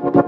Hay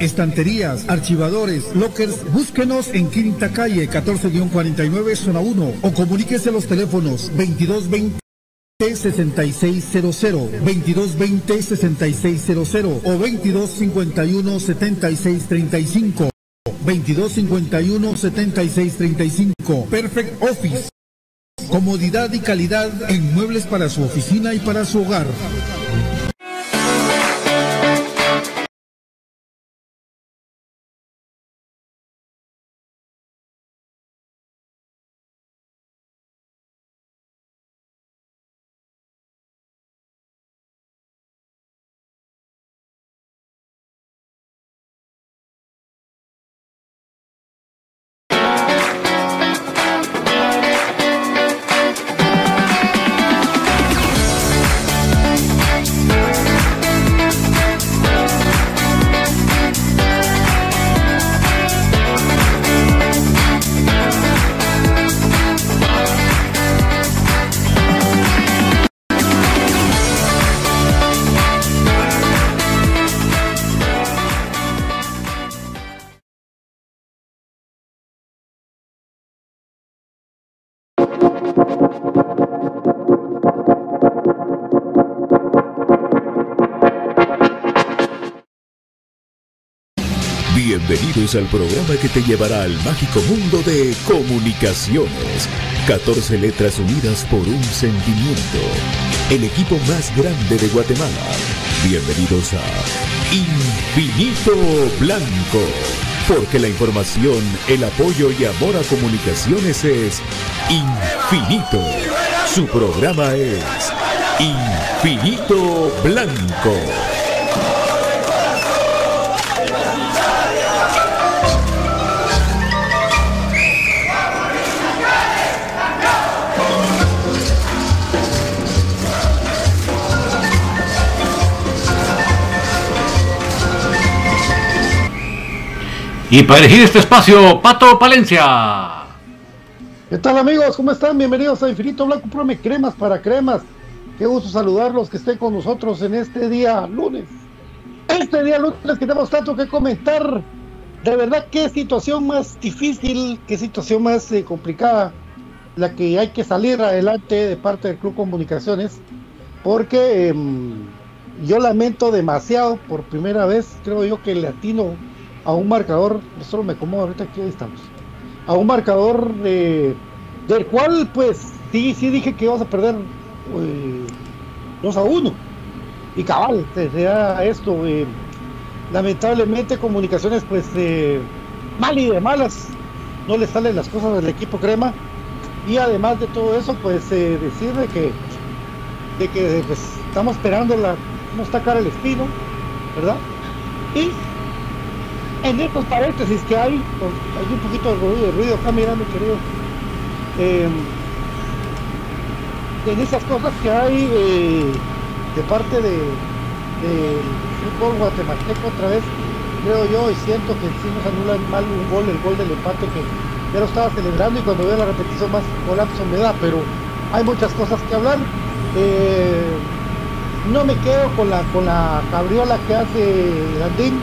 estanterías, archivadores, lockers, búsquenos en Quinta Calle 14-49 Zona 1 o comuníquese a los teléfonos 2220 6600, 2220 6600 o 2251 7635. 2251 7635. Perfect Office. Comodidad y calidad en muebles para su oficina y para su hogar. Bienvenidos al programa que te llevará al mágico mundo de comunicaciones. 14 letras unidas por un sentimiento. El equipo más grande de Guatemala. Bienvenidos a Infinito Blanco. Porque la información, el apoyo y amor a comunicaciones es infinito. Su programa es Infinito Blanco. Y para elegir este espacio, Pato Palencia. ¿Qué tal amigos? ¿Cómo están? Bienvenidos a Infinito Blanco Prome Cremas para Cremas. Qué gusto saludarlos que estén con nosotros en este día lunes. Este día lunes que tenemos tanto que comentar. De verdad, qué situación más difícil, qué situación más eh, complicada la que hay que salir adelante de parte del Club Comunicaciones. Porque eh, yo lamento demasiado, por primera vez, creo yo que el latino a un marcador, solo me acomodo ahorita aquí estamos, a un marcador de, del cual pues sí, sí dije que íbamos a perder eh, 2 a 1 y cabal, sea esto, eh, lamentablemente comunicaciones pues eh, mal y de malas, no le salen las cosas del equipo crema y además de todo eso pues eh, decir de que de que pues, estamos esperando la, cómo está cara el espino, ¿verdad? Y en estos paréntesis que hay, hay un poquito de ruido, de ruido acá mirando, querido. Eh, en esas cosas que hay eh, de parte de, de fútbol guatemalteco otra vez, creo yo y siento que sí nos anulan mal un gol, el gol del empate que ya lo estaba celebrando y cuando veo la repetición más colapso me da, pero hay muchas cosas que hablar. Eh, no me quedo con la con la cabriola que hace Landín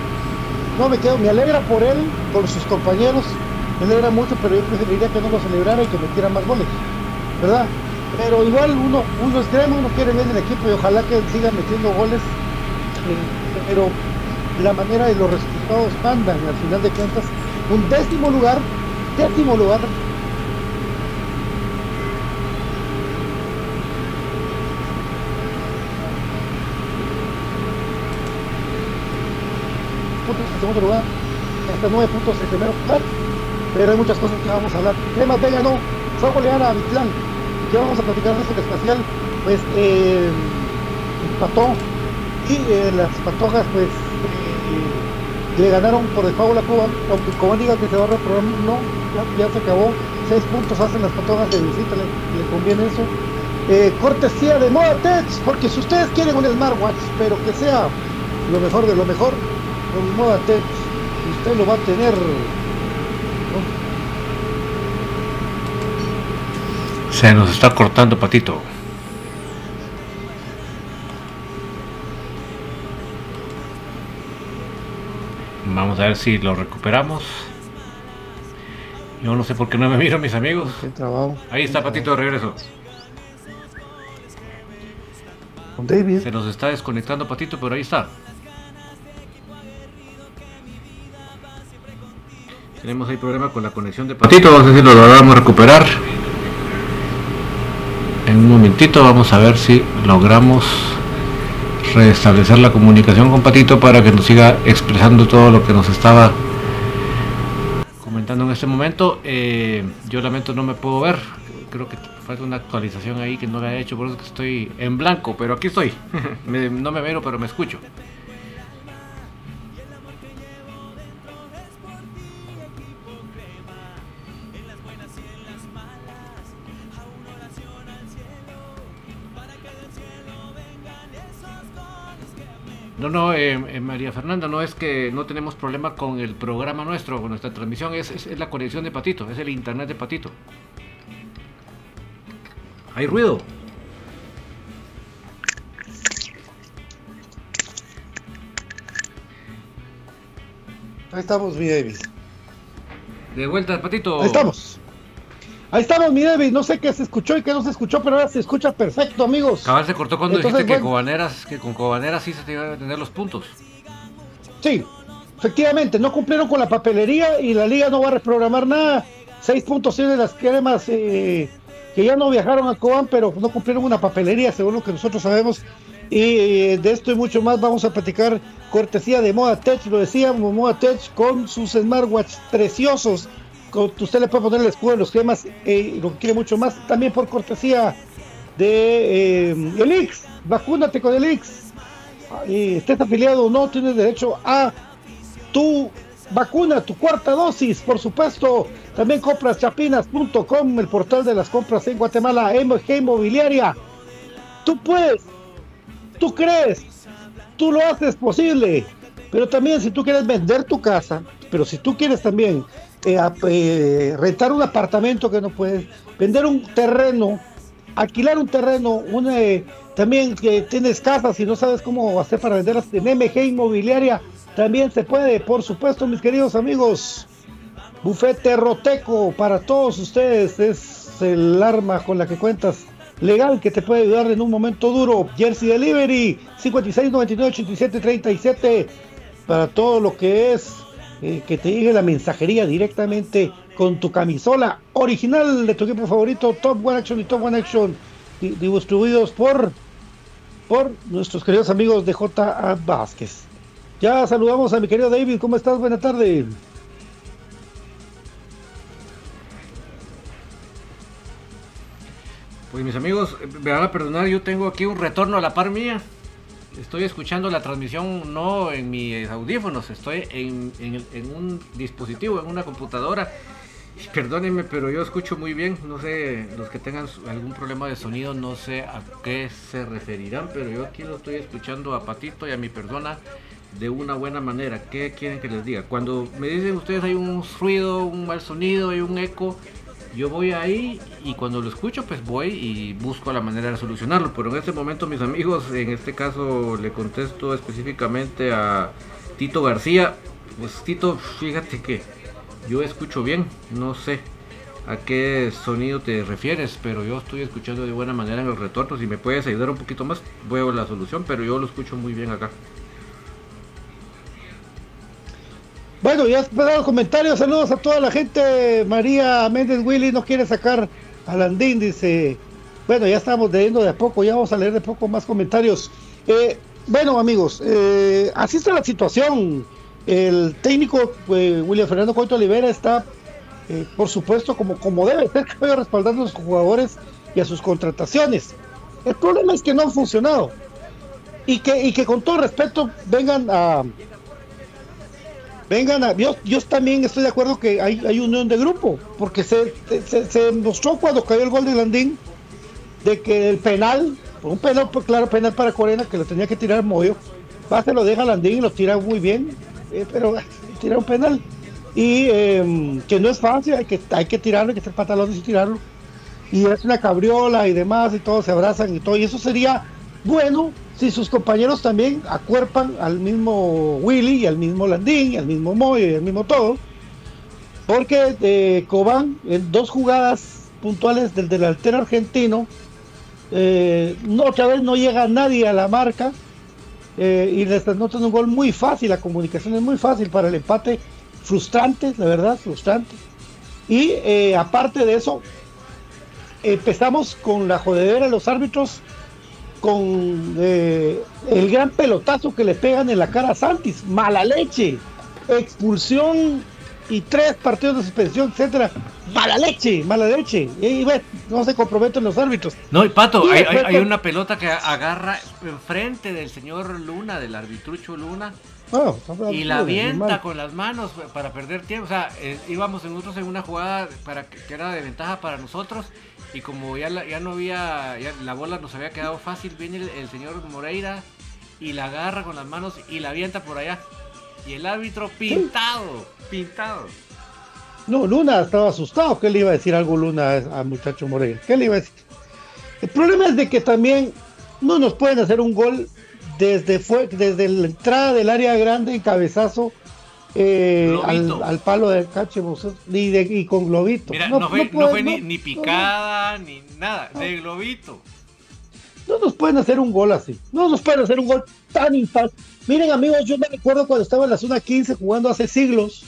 no me quedo, me alegra por él, por sus compañeros, me alegra mucho, pero yo preferiría que no lo celebrara y que metiera más goles, ¿verdad? Pero igual uno, uno es crema, uno quiere bien el equipo y ojalá que sigan metiendo goles, pero la manera de los resultados mandan, al final de cuentas, un décimo lugar, décimo lugar, puntos en segundo lugar, hasta nueve puntos en primer lugar, pero hay muchas cosas que vamos a hablar. Cremas Vega no, fue a golear a Bitlán, que vamos a platicar de eso que espacial, pues eh, empató. Y eh, las patojas pues eh, le ganaron por default a Cuba, aunque como diga que se va a reprobar, no, ya, se acabó, seis puntos hacen las patojas de visita, le, conviene eso. eh, cortesía de Moda Tech, porque si ustedes quieren un smartwatch, pero que sea lo mejor de lo mejor, con Moda Tech, usted lo va a tener. Se nos está cortando, Patito. Vamos a ver si lo recuperamos. Yo no sé por qué no me miro, mis amigos. Qué trabajo. Ahí está Patito de regreso. David. Se nos está desconectando Patito, pero ahí está. Tenemos ahí problema con la conexión de Patito. No sé si lo logramos recuperar. En un momentito vamos a ver si logramos restablecer la comunicación con Patito para que nos siga expresando todo lo que nos estaba comentando en este momento. Eh, yo lamento no me puedo ver. Creo que falta una actualización ahí que no la he hecho, por eso es que estoy en blanco, pero aquí estoy. Me- no me veo, pero me escucho. No, no, eh, eh, María Fernanda, no es que no tenemos problema con el programa nuestro, con nuestra transmisión, es, es- es la conexión de Patito, es el internet de Patito. Hay ruido. Ahí estamos, mi Davis. De vuelta, Patito. Ahí estamos. Ahí estamos, mi David. No sé qué se escuchó y qué no se escuchó, pero ahora se escucha perfecto, amigos. Cabal se cortó cuando Entonces, dijiste que, bueno. Cobaneras, que con Cobaneras sí se te iban a tener los puntos. Sí, efectivamente, no cumplieron con la papelería y la liga no va a reprogramar nada. Seis puntos tienen las cremas eh, que ya no viajaron a Cobán, pero no cumplieron una papelería, según lo que nosotros sabemos. Y eh, de esto y mucho más vamos a platicar cortesía de Moda Tech, lo decíamos, Moda Tech con sus smartwatch preciosos. Usted le puede poner el escudo en los cremas eh, lo que quiere mucho más. También por cortesía de eh, Elix, vacúnate con Elix. Y estés afiliado o no, tienes derecho a tu vacuna, tu cuarta dosis, por supuesto. También compras chapinas.com, el portal de las compras en Guatemala, MG Inmobiliaria. Tú puedes, tú crees, tú lo haces posible. Pero también si tú quieres vender tu casa, pero si tú quieres también eh, eh, rentar un apartamento que no puedes, vender un terreno, alquilar un terreno, un, eh, también que tienes casas y no sabes cómo hacer para venderlas en MG Inmobiliaria, también se puede, por supuesto, mis queridos amigos. Bufete Roteco para todos ustedes es el arma con la que cuentas legal que te puede ayudar en un momento duro. Jersey Delivery 56 99 87 37 para todo lo que es eh, que te llegue la mensajería directamente con tu camisola original de tu equipo favorito Top One Action y Top One Action di- distribuidos por por nuestros queridos amigos de J.A. Vázquez. Ya saludamos a mi querido David, ¿cómo estás? Buenas tardes. Pues mis amigos, me van a perdonar, yo tengo aquí un retorno a la par mía. Estoy escuchando la transmisión no en mis audífonos, estoy en, en un dispositivo, en una computadora. Perdónenme, pero yo escucho muy bien. No sé, los que tengan algún problema de sonido, no sé a qué se referirán, pero yo aquí lo estoy escuchando a Patito y a mi persona de una buena manera. ¿Qué quieren que les diga? Cuando me dicen ustedes hay un ruido, un mal sonido, hay un eco, yo voy ahí y cuando lo escucho pues voy y busco la manera de solucionarlo. Pero en este momento mis amigos, en este caso le contesto específicamente a Tito García. Pues Tito, fíjate que yo escucho bien, no sé a qué sonido te refieres, pero yo estoy escuchando de buena manera en el retorno. Si me puedes ayudar un poquito más, veo la solución, pero yo lo escucho muy bien acá. Bueno, ya has dado comentarios, saludos a toda la gente. María Méndez Willy no quiere sacar a Landín, dice. Bueno, ya estamos leyendo de a poco, ya vamos a leer de poco más comentarios. Eh, bueno, amigos, eh, así está la situación. El técnico eh, William Fernando Coito Olivera está, eh, por supuesto, como, como debe ser, respaldando a sus jugadores y a sus contrataciones. El problema es que no han funcionado. Y que, y que con todo respeto vengan a, vengan a, yo, yo también estoy de acuerdo que hay, hay unión de grupo, porque se, se, mostró cuando cayó el gol de Landín de que el penal, un penal, pues, claro, penal para Corena, que lo tenía que tirar Moyo, va, se lo deja Landín y lo tira muy bien, eh, pero tira un penal. Y em, que no es fácil, hay que, hay que tirarlo, hay que hacer pantalones y tirarlo. Y es una cabriola y demás, y todos se abrazan y todo. Y eso sería bueno si sus compañeros también acuerpan al mismo Willy y al mismo Landín y al mismo Moyo y al mismo todo. Porque eh, Cobán, en dos jugadas puntuales del delantero argentino, eh, otra vez no llega nadie a la marca eh, y les anotan un gol muy fácil, la comunicación es muy fácil para el empate, frustrante, la verdad, frustrante. Y eh, aparte de eso, empezamos con la jodedera de los árbitros, con eh, el gran pelotazo que le pegan en la cara a Santis, mala leche, expulsión y tres partidos de suspensión, etcétera. Mala leche, mala leche. Y, ve, no se comprometen los árbitros. No, y Pato, Y hay, una pelota que agarra enfrente del señor Luna, del arbitrucho Luna, estamos y la avienta con las manos para perder tiempo. O sea, eh, íbamos nosotros en una jugada para que, que era de ventaja para nosotros. Y como ya, la- ya no había, ya la bola nos había quedado fácil, viene el, el señor Moreira y la agarra con las manos y la avienta por allá. Y el árbitro pintado, pintado. No, Luna estaba asustado. ¿Qué le iba a decir algo Luna al muchacho Moreira? ¿Qué le iba a decir? El problema es de que también no nos pueden hacer un gol desde, fue, desde la entrada del área grande en cabezazo eh, al, palo del cache de, y con globito. Mira, no, fue, no puede- fue ni, picada, ni nada, de globito. No nos pueden hacer un gol así. No nos pueden hacer un gol tan impactante. Miren, amigos, yo me recuerdo cuando estaba en la zona 15 jugando hace siglos,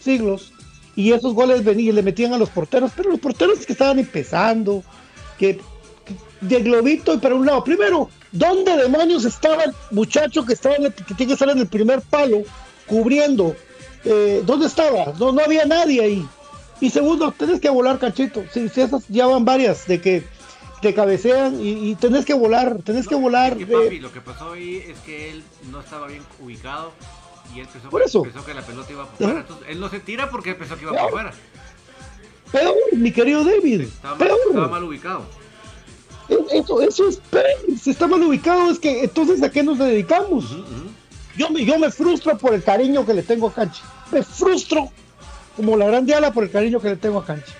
siglos, y esos goles venían y le metían a los porteros, pero los porteros que estaban empezando, que, que de globito y para un lado. Primero, ¿dónde demonios estaba el muchacho que estaba en el- que tiene que estar en el primer palo cubriendo? Eh, ¿Dónde estaba? No, no había nadie ahí. Y segundo, tenés que volar, cachito. Si, si esas ya van varias de que te cabecean y, y tenés que volar, tenés que volar. Es que, papi, eh, lo que pasó ahí es que él no estaba bien ubicado y él pensó, Por eso. pensó que la pelota iba por Ajá. fuera. Entonces, él no se tira porque él pensó que iba Claro. por fuera. peor, mi querido David. Estaba mal, peor. estaba mal ubicado. Eso, eso es peor. Si está mal ubicado, es que entonces a qué nos dedicamos. Yo me, yo me frustro por el cariño que le tengo a Canchi. Me frustro como la grande ala por el cariño que le tengo a Canchi.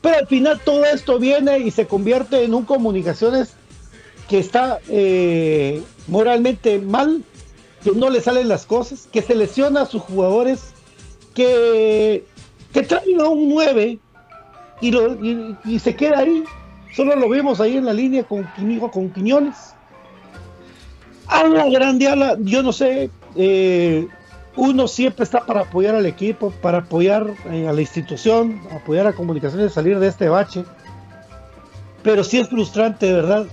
Pero al final todo esto viene y se convierte en un comunicaciones que está eh, moralmente mal, que no le salen las cosas, que se lesiona a sus jugadores, que, que traen a un 9 y, lo- y- se queda ahí. Solo lo vimos ahí en la línea con, con Quiñones. A la grande ala, yo no sé, eh, uno siempre está para apoyar al equipo, para apoyar eh, a la institución, apoyar a comunicaciones, salir de este bache. Pero sí es frustrante, de verdad.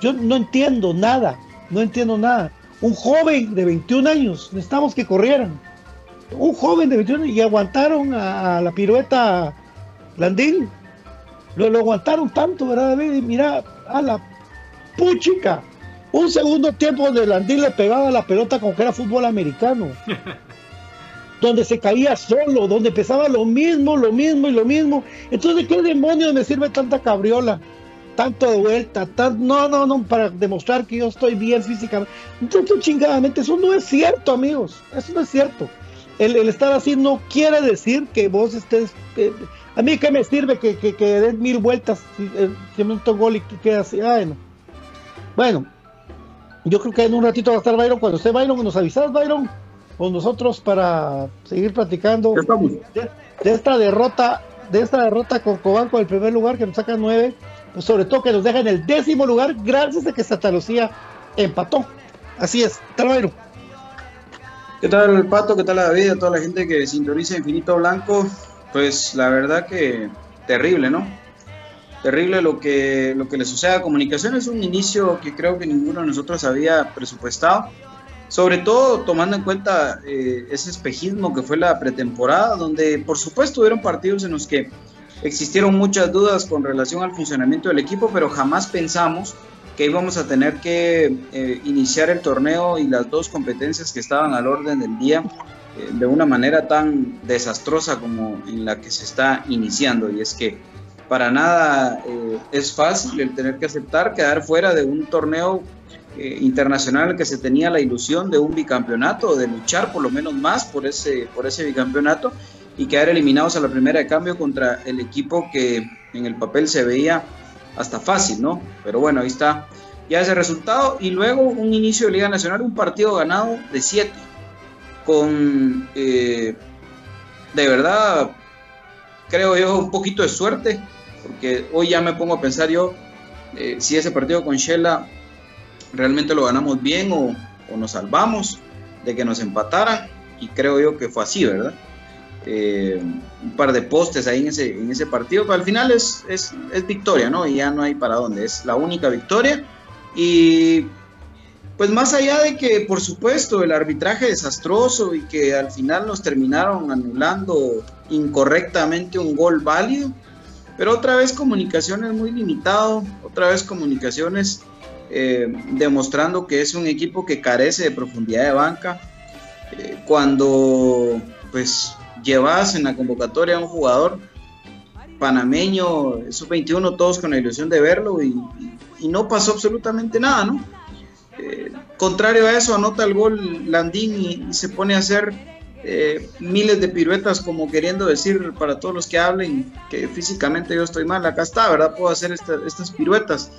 Yo no entiendo nada, no entiendo nada. Un joven de 21 años, necesitamos que corrieran. Un joven de 21 años y aguantaron a, la pirueta Landín. Lo, lo aguantaron tanto, ¿verdad? Y mira, a la puchica. Un segundo tiempo donde Landín le pegaba la pelota como que era fútbol americano. donde se caía solo, donde empezaba lo mismo, lo mismo y lo mismo. Entonces, ¿qué demonios me sirve tanta cabriola? Tanto de vuelta, tan... no, no, no, para demostrar que yo estoy bien físicamente. Entonces, chingadamente, eso no es cierto, amigos. Eso no es cierto. El, el estar así no quiere decir que vos estés. eh, a mí, ¿qué me sirve que, que, que den mil vueltas si, eh, si me meto un gol y que queda así? Ay, no. Bueno, yo creo que en un ratito va a estar Byron. Cuando esté Byron, nos avisas, Byron, con nosotros para seguir platicando de, de esta derrota, de esta derrota con Cobán con el primer lugar que nos saca nueve, pues sobre todo que nos deja en el décimo lugar gracias a que Santa Lucía empató. Así es, tal Byron. ¿Qué tal, Pato? ¿Qué tal, David? A toda la gente que sintoniza Infinito Blanco. Pues la verdad que terrible, ¿no? Terrible lo que, lo que le sucede a Comunicación. Es un inicio que creo que ninguno de nosotros había presupuestado. Sobre todo tomando en cuenta eh, ese espejismo que fue la pretemporada, donde por supuesto hubieron partidos en los que existieron muchas dudas con relación al funcionamiento del equipo, pero jamás pensamos que íbamos a tener que eh, iniciar el torneo y las dos competencias que estaban al orden del día eh, de una manera tan desastrosa como en la que se está iniciando. Y es que para nada eh, es fácil el tener que aceptar quedar fuera de un torneo eh, internacional que se tenía la ilusión de un bicampeonato, de luchar por lo menos más por ese, por ese bicampeonato y quedar eliminados a la primera de cambio contra el equipo que en el papel se veía hasta fácil, ¿no? Pero bueno, ahí está ya ese resultado y luego un inicio de Liga Nacional, un partido ganado de 7 con eh, de verdad creo yo un poquito de suerte porque hoy ya me pongo a pensar yo eh, si ese partido con Shela realmente lo ganamos bien o, nos salvamos de que nos empataran y creo yo que fue así, ¿verdad? Eh, un par de postes ahí en ese, en ese partido, pero al final es, es, es, victoria, ¿no? Y ya no hay para dónde, es la única victoria. Y pues más allá de que, por supuesto, el arbitraje desastroso y que al final nos terminaron anulando incorrectamente un gol válido, pero otra vez comunicaciones muy limitado, otra vez comunicaciones eh, demostrando que es un equipo que carece de profundidad de banca. Eh, cuando pues llevas en la convocatoria a un jugador panameño, esos 21 todos con la ilusión de verlo y, no pasó absolutamente nada, ¿no? Eh, contrario a eso, anota el gol Landín y, se pone a hacer miles de piruetas como queriendo decir para todos los que hablen que físicamente yo estoy mal, acá está, ¿verdad? Puedo hacer estas piruetas.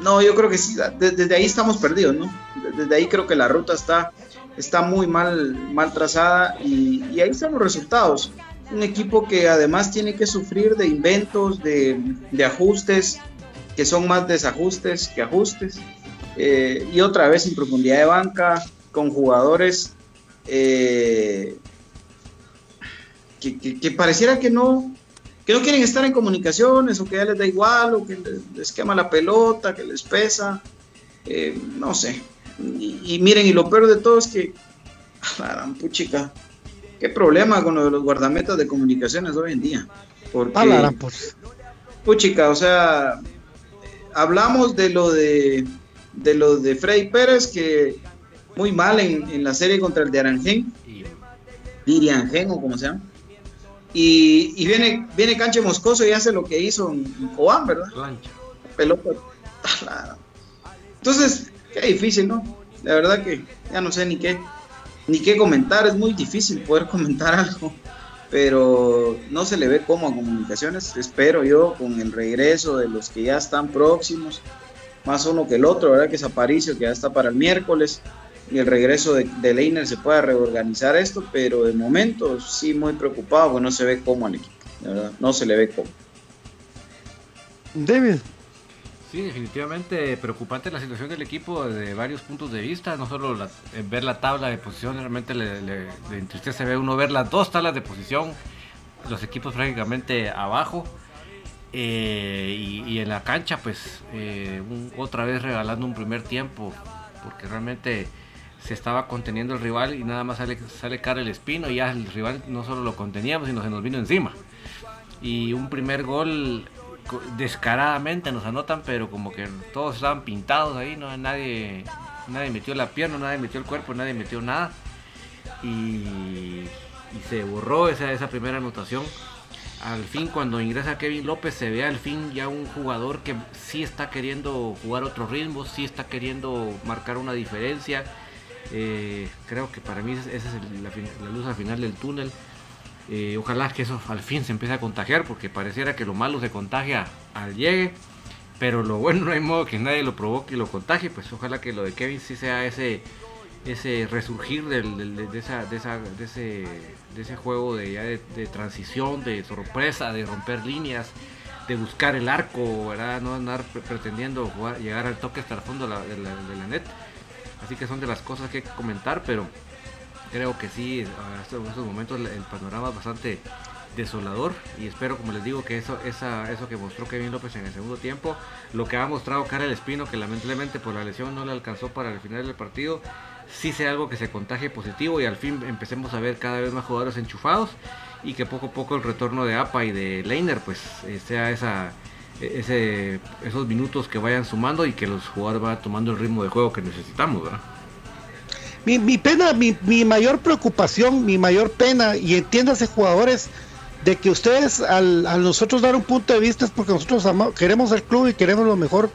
No, yo creo que sí, desde, ahí estamos perdidos, ¿no? Desde ahí creo que la ruta está, está muy mal, mal trazada y, ahí están los resultados. Un equipo que además tiene que sufrir de inventos, de, ajustes, que son más desajustes que ajustes. Eh, y otra vez en profundidad de banca, con jugadores eh, que, pareciera que no, que no quieren estar en comunicaciones o que ya les da igual o que les quema la pelota, que les pesa, eh, no sé. Y, miren, y lo peor de todo es que, la puchica, qué problema con lo de los guardametas de comunicaciones hoy en día. Porque, pues. puchica, o sea, hablamos de lo de, de lo de Freddy Pérez, que muy mal en, en la serie contra el de Aranjén, Diriangen o como se llama y, viene, viene Canche Moscoso y hace lo que hizo en, Cobán, ¿verdad? Pelota. Entonces, qué difícil, ¿no? La verdad que ya no sé ni qué, ni qué comentar, es muy difícil poder comentar algo, pero no se le ve como a comunicaciones. Espero yo con el regreso de los que ya están próximos, más uno que el otro, ¿verdad? Que es Aparicio, que ya está para el miércoles y el regreso de, de Leiner se pueda reorganizar esto, pero de momento sí muy preocupado, porque no se ve cómo al equipo, ¿verdad? no se le ve cómo. David. Sí, definitivamente preocupante la situación del equipo desde varios puntos de vista, no solo ver la tabla de posición, realmente le, le, le, entristece ver uno ver las dos tablas de posición, los equipos prácticamente abajo. Eh, y, en la cancha, pues eh, otra vez regalando un primer tiempo, porque realmente se estaba conteniendo el rival y nada más sale, sale cara el espino y ya el rival no solo lo conteníamos, sino se nos vino encima. Y un primer gol descaradamente nos anotan, pero como que todos estaban pintados ahí, no nadie, nadie metió la pierna, nadie metió el cuerpo, nadie metió nada. Y, se borró esa, esa primera anotación. Al fin, cuando ingresa Kevin López, se ve al fin ya un jugador que sí está queriendo jugar otro ritmo, sí está queriendo marcar una diferencia eh, creo que para mí esa es la, luz al final del túnel. Eh, ojalá que eso al fin se empiece a contagiar, porque pareciera que lo malo se contagia al llegue, pero lo bueno no hay modo que nadie lo provoque y lo contagie. Pues ojalá que lo de Kevin sí sea ese ese resurgir de, esa, de, ese, de ese juego de, de, transición, de sorpresa, de romper líneas, de buscar el arco, ¿verdad? no andar pretendiendo llegar al toque hasta el fondo de de la net. Así que son de las cosas que hay que comentar, pero creo que sí, en estos momentos el panorama es bastante desolador y espero como les digo que eso esa, eso que mostró Kevin López en el segundo tiempo lo que ha mostrado Karel Espino que lamentablemente por la lesión no le alcanzó para el final del partido sí sea algo que se contagie positivo y al fin empecemos a ver cada vez más jugadores enchufados y que poco a poco el retorno de APA y de Leiner pues eh, sea esa ese, esos minutos que vayan sumando y que los jugadores vayan tomando el ritmo de juego que necesitamos, ¿verdad? Mi, mi pena, mi, mi, mayor preocupación, mi mayor pena, y entiéndase jugadores de que ustedes al, al nosotros dar un punto de vista es porque nosotros ama- queremos el club y queremos lo mejor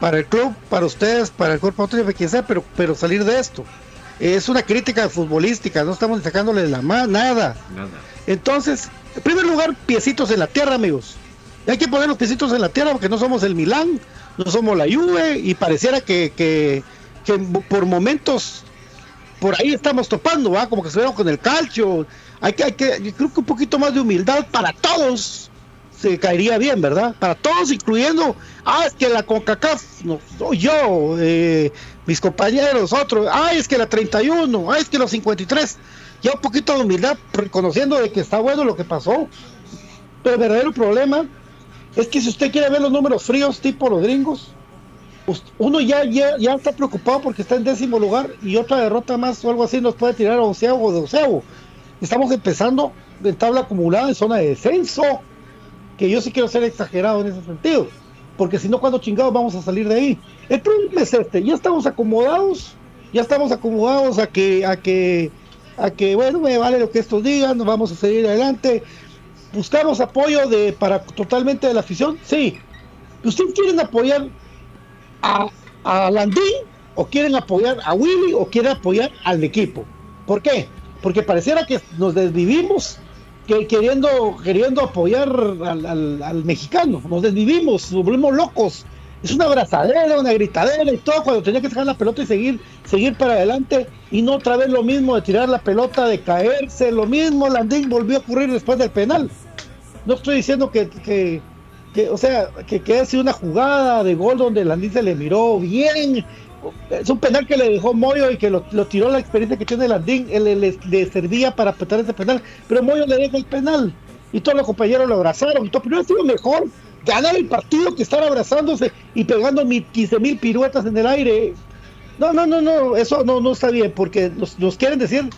para el club, para ustedes, para el cuerpo técnico, quien sea, pero, pero salir de esto. Es una crítica futbolística, no estamos sacándole la más nada. Nada. Entonces, en primer lugar, piecitos en la tierra, amigos. Hay que poner los piecitos en la tierra porque no somos el Milán, no somos la Juve y pareciera que, que, por momentos por ahí estamos topando, ¿va? Como que se veo con el calcio. Hay que, hay que, yo creo que un poquito más de humildad para todos se caería bien, ¿verdad? Para todos, incluyendo, ah, es que la CONCACAF, no, soy yo, eh, mis compañeros, otros, ah, es que la 31, ah, es que los 53, ya un poquito de humildad, reconociendo de que está bueno lo que pasó. Pero el verdadero problema es que si usted quiere ver los números fríos tipo los gringos, uno ya, ya, ya está preocupado porque está en décimo lugar y otra derrota más o algo así nos puede tirar a onceavo o doceavo. Estamos empezando en tabla acumulada en zona de descenso, que yo sí quiero ser exagerado en ese sentido, porque si no, cuando chingados vamos a salir de ahí? El problema es este, ya estamos acomodados, ya estamos acomodados a que, a que, a que, bueno, me vale lo que estos digan, nos vamos a seguir adelante. Buscamos apoyo de para totalmente de la afición, sí. ¿Ustedes quieren apoyar a, a Landín o quieren apoyar a Willy o quieren apoyar al equipo? ¿Por qué? Porque pareciera que nos desvivimos que queriendo queriendo apoyar al, al- al mexicano, nos desvivimos, nos volvemos locos. Es una abrazadera, una gritadera y todo cuando tenía que sacar la pelota y seguir seguir para adelante y no otra vez lo mismo de tirar la pelota, de caerse, lo mismo Landín volvió a ocurrir después del penal. No estoy diciendo que, que, o sea, que, que haya sido una jugada de gol donde Landín se le miró bien. Es un penal que le dejó Moyo y que lo, lo tiró la experiencia que tiene Landín, él le, le- servía para petar ese penal, pero Moyo le deja el penal y todos los compañeros lo abrazaron y todo, pero ha sido mejor ganar el partido que estar abrazándose y pegando mil, 15 mil piruetas en el aire. No, no, no, no, eso no, no está bien porque nos, nos quieren decir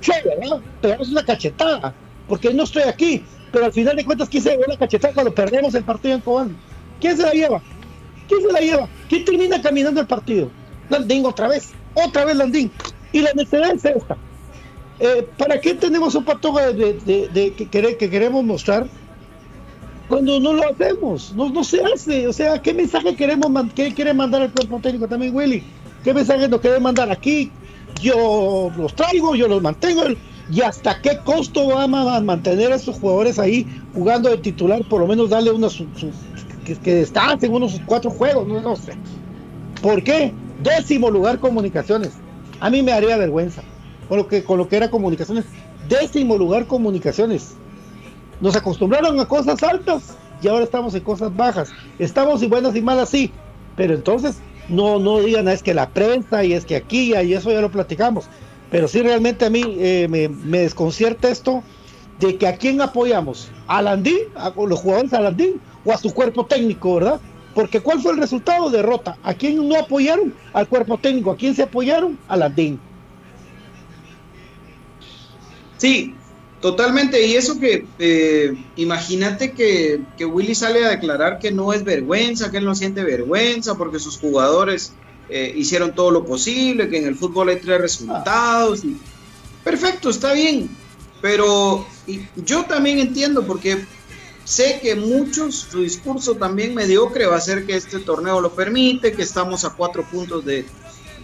che, ¿verdad? Pegamos una cachetada, porque no estoy aquí, pero al final de cuentas, ¿quién se llevó la cachetada cuando perdemos el partido en Cobán? ¿Quién se la lleva? ¿Quién se la lleva? ¿Quién termina caminando el partido? Landín otra vez, otra vez Landín. Y la necesidad es esta. Eh, ¿Para qué tenemos un patoga de, de- que, quere- que queremos mostrar cuando no lo hacemos? No, no se hace. O sea, ¿qué mensaje queremos qué quiere mandar el cuerpo técnico también, Willy? ¿Qué mensaje nos quiere mandar aquí? Yo los traigo, yo los mantengo. ¿Y hasta qué costo vamos a mantener a estos jugadores ahí jugando de titular? Por lo menos darle su- que, que descansen unos cuatro juegos, no, no sé. ¿Por qué? Décimo lugar comunicaciones. A mí me haría vergüenza con lo que, con lo que era comunicaciones. Décimo lugar comunicaciones. Nos acostumbraron a cosas altas y ahora estamos en cosas bajas. Estamos y buenas y malas, sí. Pero entonces no, no digan, "Ah, es que la prensa y es que aquí y eso ya lo platicamos. Pero sí realmente a mí eh, me, desconcierta esto de que a quién apoyamos, a Landín, a los jugadores de Landín o a su cuerpo técnico, ¿verdad? Porque ¿cuál fue el resultado? Derrota. ¿A quién no apoyaron? Al cuerpo técnico. ¿A quién se apoyaron? A Landín. Sí, totalmente. Y eso que, eh, imagínate que, que Willy sale a declarar que no es vergüenza, que él no siente vergüenza porque sus jugadores eh, hicieron todo lo posible, que en el fútbol hay tres resultados. Perfecto, está bien. Pero yo también entiendo porque sé que muchos, su discurso también mediocre va a ser que este torneo lo permite, que estamos a cuatro puntos de,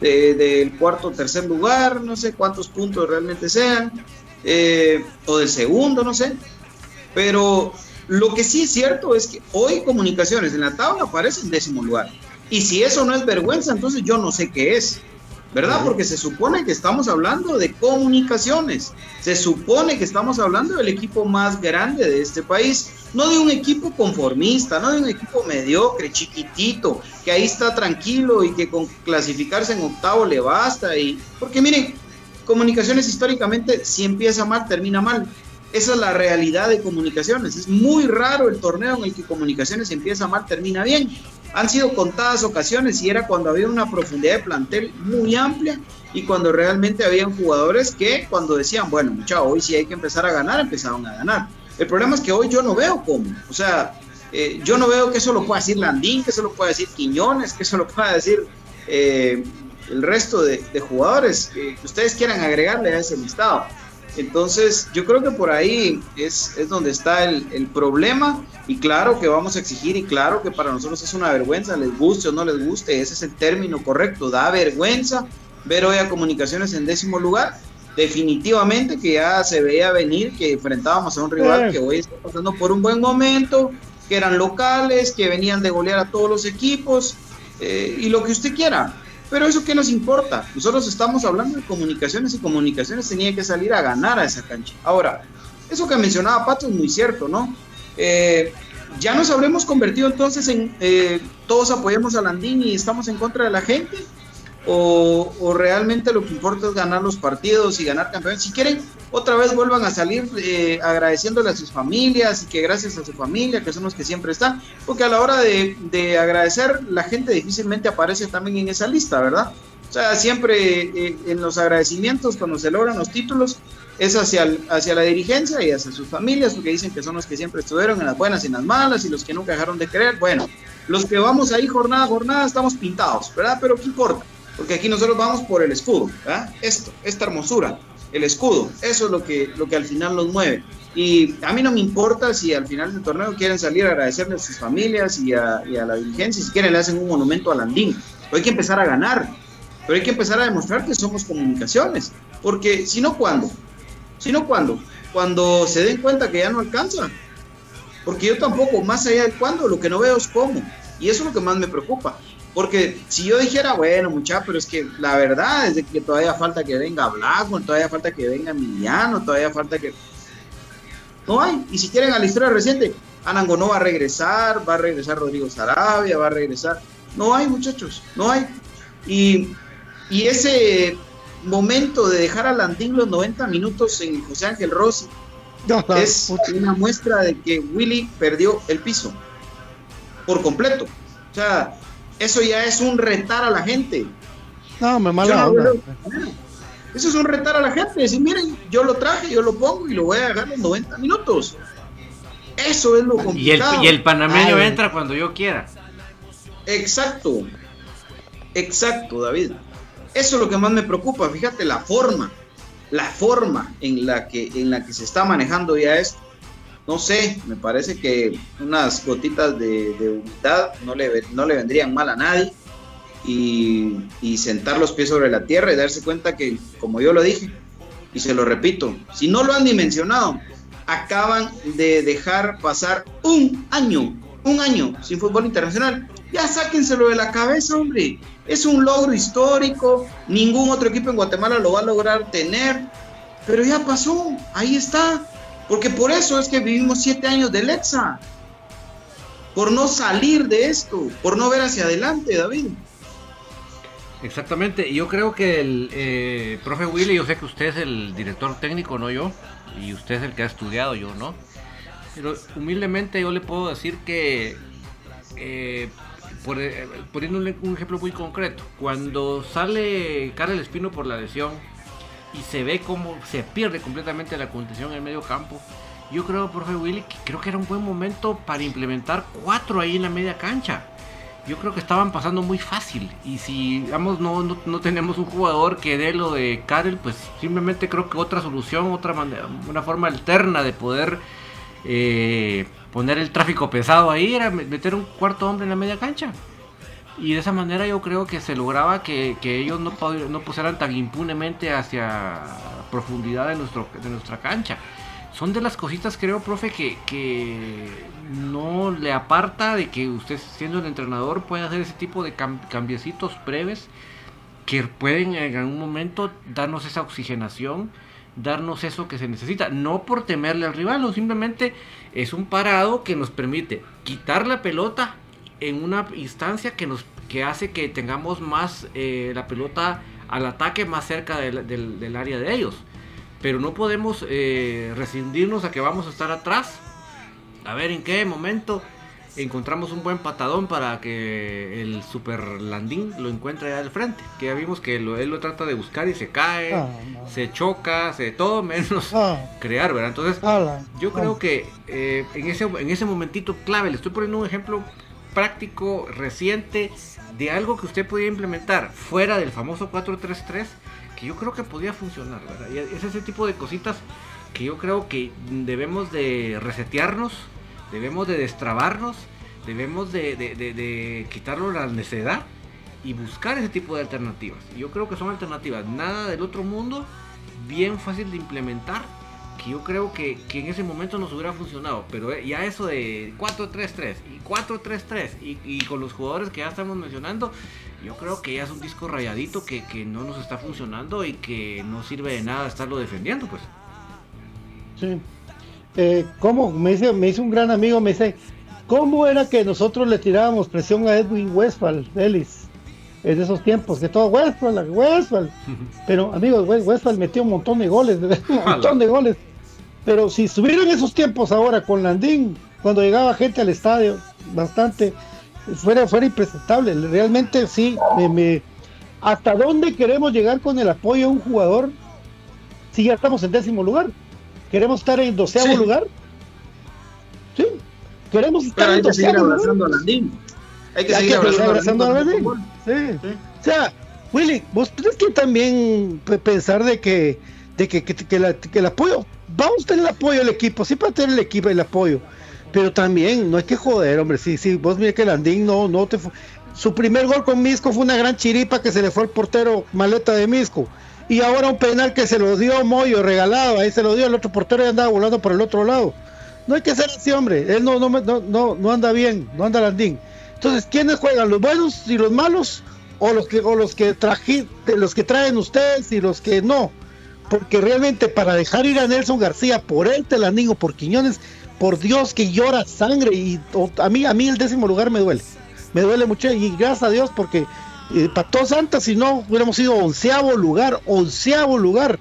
de- del cuarto tercer lugar, no sé cuántos puntos realmente sean, eh, o del segundo, no sé. Pero lo que sí es cierto es que hoy Comunicaciones en la tabla aparece en décimo lugar. Y si eso no es vergüenza, entonces yo no sé qué es. ¿Verdad? Porque se supone que estamos hablando de comunicaciones. Se supone que estamos hablando del equipo más grande de este país. No de un equipo conformista, no de un equipo mediocre, chiquitito, que ahí está tranquilo y que con clasificarse en octavo le basta. Y... Porque miren, comunicaciones históricamente, si empieza mal, termina mal. Esa es la realidad de comunicaciones. Es muy raro el torneo en el que comunicaciones empieza mal, termina bien. Han sido contadas ocasiones y era cuando había una profundidad de plantel muy amplia y cuando realmente habían jugadores que cuando decían, bueno, mucha, hoy sí hay que empezar a ganar, empezaron a ganar. El problema es que hoy yo no veo cómo. O sea, eh, yo no veo que eso lo pueda decir Landín, que eso lo pueda decir Quiñones, que eso lo pueda decir eh, el resto de jugadores que ustedes quieran agregarle a ese listado. Entonces, yo creo que por ahí es, es donde está el, el, problema. Y claro que vamos a exigir, y claro que para nosotros es una vergüenza, les guste o no les guste, ese es el término correcto. Da vergüenza ver hoy a comunicaciones en décimo lugar. Definitivamente que ya se veía venir que enfrentábamos a un rival que hoy está pasando por un buen momento, que eran locales, que venían de golear a todos los equipos eh, y lo que usted quiera. Pero eso qué nos importa? Nosotros estamos hablando de comunicaciones y comunicaciones tenía que salir a ganar a esa cancha. Ahora, eso que mencionaba Pato es muy cierto, ¿no? Eh, ya nos habremos convertido entonces en eh, todos apoyamos a Landini y estamos en contra de la gente. O, o, realmente lo que importa es ganar los partidos y ganar campeones. Si quieren, otra vez vuelvan a salir eh, agradeciéndole a sus familias y que gracias a su familia, que son los que siempre están, porque a la hora de, de agradecer, la gente difícilmente aparece también en esa lista, ¿verdad? O sea, siempre eh, en los agradecimientos, cuando se logran los títulos, es hacia, el, hacia la dirigencia y hacia sus familias, porque dicen que son los que siempre estuvieron en las buenas y en las malas y los que nunca dejaron de creer. Bueno, los que vamos ahí jornada a jornada estamos pintados, ¿verdad? Pero ¿qué importa? Porque aquí nosotros vamos por el escudo, ¿verdad? Esto, esta hermosura, el escudo, eso es lo que, lo que al final nos mueve. Y a mí no me importa si al final del torneo quieren salir a agradecerle a sus familias y a, la dirigencia, si quieren le hacen un monumento a Landín. Pero hay que empezar a ganar, pero hay que empezar a demostrar que somos comunicaciones, porque si no, ¿cuándo? Si no, ¿cuándo? Cuando se den cuenta que ya no alcanza. Porque yo tampoco, más allá de cuándo, lo que no veo es cómo. Y eso es lo que más me preocupa. Porque si yo dijera, bueno, muchachos, pero es que la verdad es de que todavía falta que venga Blackburn, todavía falta que venga Emiliano, todavía falta que. No hay. Y si quieren a la historia reciente, Anango no va a regresar, va a regresar Rodrigo Sarabia, va a regresar. No hay, muchachos, no hay. Y, y ese momento de dejar a Landín los 90 minutos en José Ángel Rossi no, no, es una muestra de que Willy perdió el piso por completo. O sea, eso ya es un retar a la gente. No, me mala no onda. Eso es un retar a la gente. Decir, miren, yo lo traje, yo lo pongo y lo voy a dejar los 90 minutos. Eso es lo complicado. Y el, y el panameño Ay. entra cuando yo quiera. Exacto. Exacto, David. Eso es lo que más me preocupa. Fíjate la forma, la forma en la que, en la que se está manejando ya esto. No sé, me parece que unas gotitas de, de humildad no le, no le vendrían mal a nadie. Y, y, sentar los pies sobre la tierra y darse cuenta que, como yo lo dije, y se lo repito, si no lo han dimensionado, acaban de dejar pasar un año, un año sin fútbol internacional. Ya sáquenselo de la cabeza, hombre. Es un logro histórico, ningún otro equipo en Guatemala lo va a lograr tener, pero ya pasó, ahí está. Porque por eso es que vivimos siete años de Lexa. Por no salir de esto, por no ver hacia adelante, David. Exactamente, yo creo que el eh, profe Willy, yo sé que usted es el director técnico, no yo, y usted es el que ha estudiado, yo no. Pero humildemente yo le puedo decir que eh, por, eh, poniéndole un ejemplo muy concreto, cuando sale Karel Espino por la lesión y se ve como se pierde completamente la contención en el medio campo, yo creo, profe Willy, que creo que era un buen momento para implementar cuatro ahí en la media cancha. Yo creo que estaban pasando muy fácil. Y si, digamos, no, no, no tenemos un jugador que dé lo de Karel, pues simplemente creo que otra solución, otra manera, una forma alterna de poder eh, poner el tráfico pesado ahí era meter un cuarto hombre en la media cancha. Y de esa manera yo creo que se lograba que, que ellos no, no pusieran tan impunemente hacia profundidad de, nuestro, de nuestra cancha. Son de las cositas, creo, profe, que, que no le aparta de que usted siendo el entrenador puede hacer ese tipo de cam cambiecitos breves que pueden en algún momento darnos esa oxigenación darnos eso que se necesita. No por temerle al rival, no, simplemente es un parado que nos permite quitar la pelota en una instancia que nos que hace que tengamos más eh, la pelota al ataque más cerca del, del, del, área de ellos. Pero no podemos eh, rescindirnos a que vamos a estar atrás. A ver en qué momento encontramos un buen patadón para que el super landín lo encuentre al frente. Que ya vimos que lo, él lo trata de buscar y se cae, oh, no. se choca, se todo menos oh. crear, ¿verdad? Entonces, oh. yo creo que eh, en, ese, en ese momentito clave, le estoy poniendo un ejemplo práctico, reciente, de algo que usted podía implementar fuera del famoso 433 que yo creo que podía funcionar, ¿verdad? Y es ese tipo de cositas que yo creo que debemos de resetearnos, debemos de destrabarnos, debemos de, de, quitarnos la necedad y buscar ese tipo de alternativas. Yo creo que son alternativas, nada del otro mundo, bien fácil de implementar, que yo creo que, que en ese momento nos hubiera funcionado, pero eh, ya eso de 4-3-3 y 4-3-3 y, y con los jugadores que ya estamos mencionando, yo creo que ya es un disco rayadito que, que no nos está funcionando y que no sirve de nada estarlo defendiendo, pues. Sí. Eh, ¿Cómo? Me dice, me dice un gran amigo, me dice, ¿cómo era que nosotros le tirábamos presión a Edwin Westphal, Ellis? En esos tiempos, que todo Westphal, Westphal. Pero, amigos, West- Westphal metió un montón de goles, un montón de goles. Pero si estuvieran esos tiempos ahora con Landín, cuando llegaba gente al estadio, bastante, fuera, fuera impresentable. Realmente sí, me, me- ¿hasta dónde queremos llegar con el apoyo a un jugador si ya estamos en décimo lugar? ¿Queremos estar en doceavo Sí. lugar? Sí. ¿Queremos estar Pero hay en que seguir doceavo lugar? abrazando a Landín. Hay que Hay seguir que seguir abrazando, a Landín. Sí. Sí. O sea, Willy, vos tenés que también pe- pensar de que, de que, que- que la- que el apoyo, vamos a tener el apoyo del equipo, sí para tener el equipo el apoyo, pero también no hay que joder, hombre, sí, sí, vos mira que Landín no, no te su primer gol con Misco fue una gran chiripa que se le fue al portero maleta de Misco. Y ahora un penal que se lo dio Moyo regalado, ahí se lo dio el otro portero y andaba volando por el otro lado. No hay que ser así, hombre. Él no, no, no, no, no anda bien, no anda Landín. Entonces, ¿quiénes juegan? ¿Los buenos y los malos? ¿O los que, o los que traji- los que traen ustedes y los que no? Porque realmente para dejar ir a Nelson García por él, Landín o por Quiñones, por Dios que llora sangre y a mí, a mí el décimo lugar me duele. Me duele mucho y gracias a Dios porque eh, para todos Santa, si no, hubiéramos sido onceavo lugar, onceavo lugar.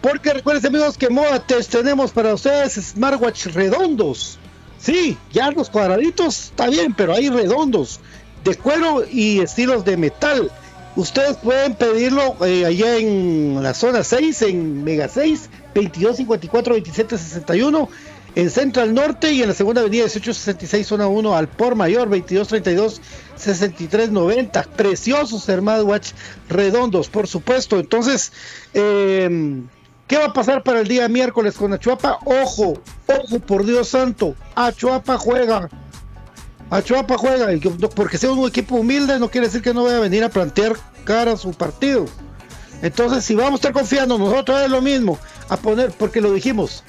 Porque recuerden amigos que Moda Test tenemos para ustedes smartwatch redondos. Sí, ya los cuadraditos está bien, pero hay redondos de cuero y estilos de metal. Ustedes pueden pedirlo eh, allá en la zona 6, en Mega 6, 2254 2761 en Central Norte y en la segunda avenida 1866 zona 1 al por mayor 2232 6390 preciosos smartwatch redondos por supuesto entonces eh, ¿qué va a pasar para el día miércoles con Achuapa? ojo, ojo por Dios santo Achuapa juega Achuapa juega y que- porque sea un equipo humilde no quiere decir que no vaya a venir a plantear cara a su partido entonces si vamos a estar confiando nosotros es lo mismo a poner porque lo dijimos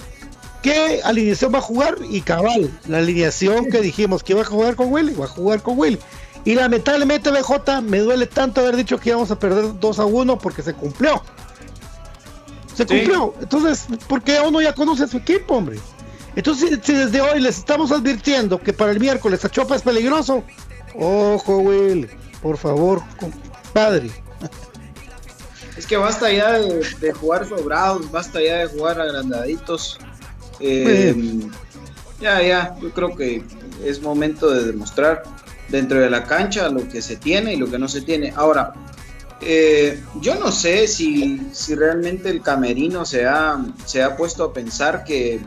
¿Qué alineación va a jugar? Y cabal, la alineación que dijimos que iba a jugar con Willy, va a jugar con Willy. Y lamentablemente BJ, me duele tanto haber dicho que íbamos a perder 2 a 1 porque se cumplió. Se Sí. cumplió. Entonces, porque uno ya conoce a su equipo, hombre. Entonces, si, desde hoy les estamos advirtiendo que para el miércoles Achopa es peligroso, ojo, Will, por favor, compadre. Es que basta ya de, de jugar sobrados, basta ya de jugar agrandaditos. Eh, ya, ya, yo creo que es momento de demostrar dentro de la cancha lo que se tiene y lo que no se tiene. Ahora, eh, yo no sé si, si realmente el camerino se ha, se ha puesto a pensar que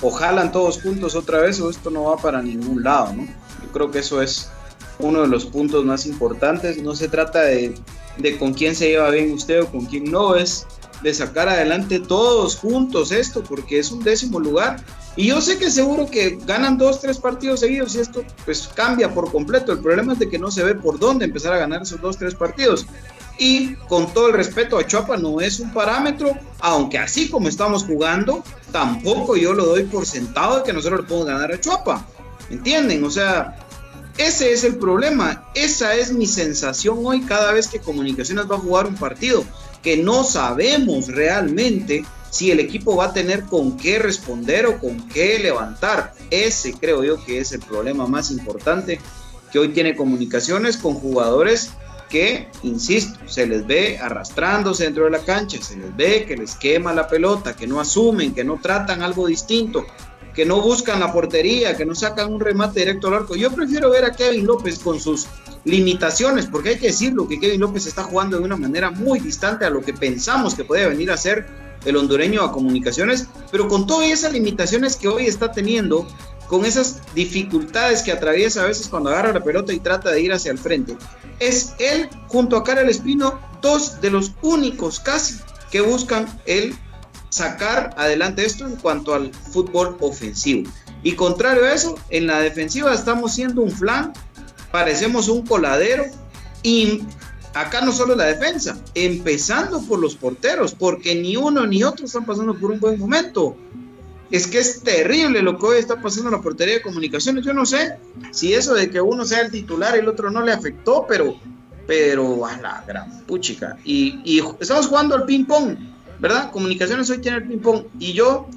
o jalan todos juntos otra vez o esto no va para ningún lado, ¿no? Yo creo que eso es uno de los puntos más importantes. No se trata de, de con quién se lleva bien usted o con quién no, es de sacar adelante todos juntos esto, porque es un décimo lugar. Y yo sé que seguro que ganan dos, tres partidos seguidos y esto pues cambia por completo. El problema es de que no se ve por dónde empezar a ganar esos dos, tres partidos. Y con todo el respeto a Chuapa no es un parámetro, aunque así como estamos jugando, tampoco yo lo doy por sentado de que nosotros le podemos ganar a Chuapa. ¿Entienden? O sea, ese es el problema. Esa es mi sensación hoy cada vez que Comunicaciones va a jugar un partido, que no sabemos realmente si el equipo va a tener con qué responder o con qué levantar. Ese creo yo que es el problema más importante que hoy tiene Comunicaciones con jugadores que, insisto, se les ve arrastrándose dentro de la cancha, se les ve que les quema la pelota, que no asumen, que no tratan algo distinto, que no buscan la portería, que no sacan un remate directo al arco. Yo prefiero ver a Kevin López con sus limitaciones, porque hay que decirlo que Kevin López está jugando de una manera muy distante a lo que pensamos que puede venir a ser el hondureño a comunicaciones, pero con todas esas limitaciones que hoy está teniendo, con esas dificultades que atraviesa a veces cuando agarra la pelota y trata de ir hacia el frente. Es él junto a Karel Espino, dos de los únicos casi que buscan el sacar adelante esto en cuanto al fútbol ofensivo. Y contrario a eso, en la defensiva estamos siendo un flan, parecemos un coladero y acá no solo la defensa, empezando por los porteros, porque ni uno ni otro están pasando por un buen momento. Es que es terrible lo que hoy está pasando en la portería de comunicaciones. Yo no sé si eso de que uno sea el titular y el otro no le afectó, pero, pero a la gran puchica. Y, y estamos jugando al ping-pong, ¿verdad? Comunicaciones hoy tiene el ping-pong. Y yo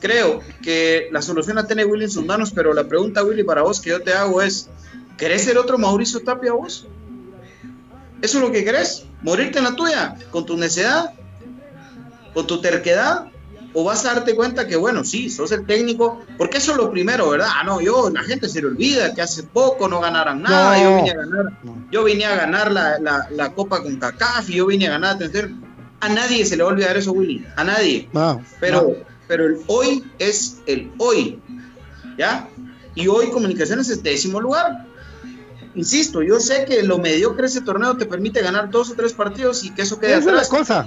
creo que la solución la tiene Willy en sus pero la pregunta, Willy, para vos que yo te hago es: ¿querés ser otro Mauricio Tapia vos? ¿Eso es lo que querés? ¿Morirte en la tuya? ¿Con tu necedad? ¿Con tu terquedad? ¿O vas a darte cuenta que, bueno, sí, sos el técnico? Porque eso es lo primero, ¿verdad? Ah, no, yo, la gente se le olvida que hace poco no ganaran nada. No. Yo vine a ganar, yo vine a ganar la, la, la Copa con CACAF y yo vine a ganar. A nadie se le va a olvidar eso, Willy. A nadie. No, Pero, pero el hoy es el hoy. ¿Ya? Y hoy Comunicaciones es décimo lugar. Insisto, yo sé que lo mediocre ese torneo te permite ganar dos o tres partidos y que eso quede Esa es la atrás. cosa.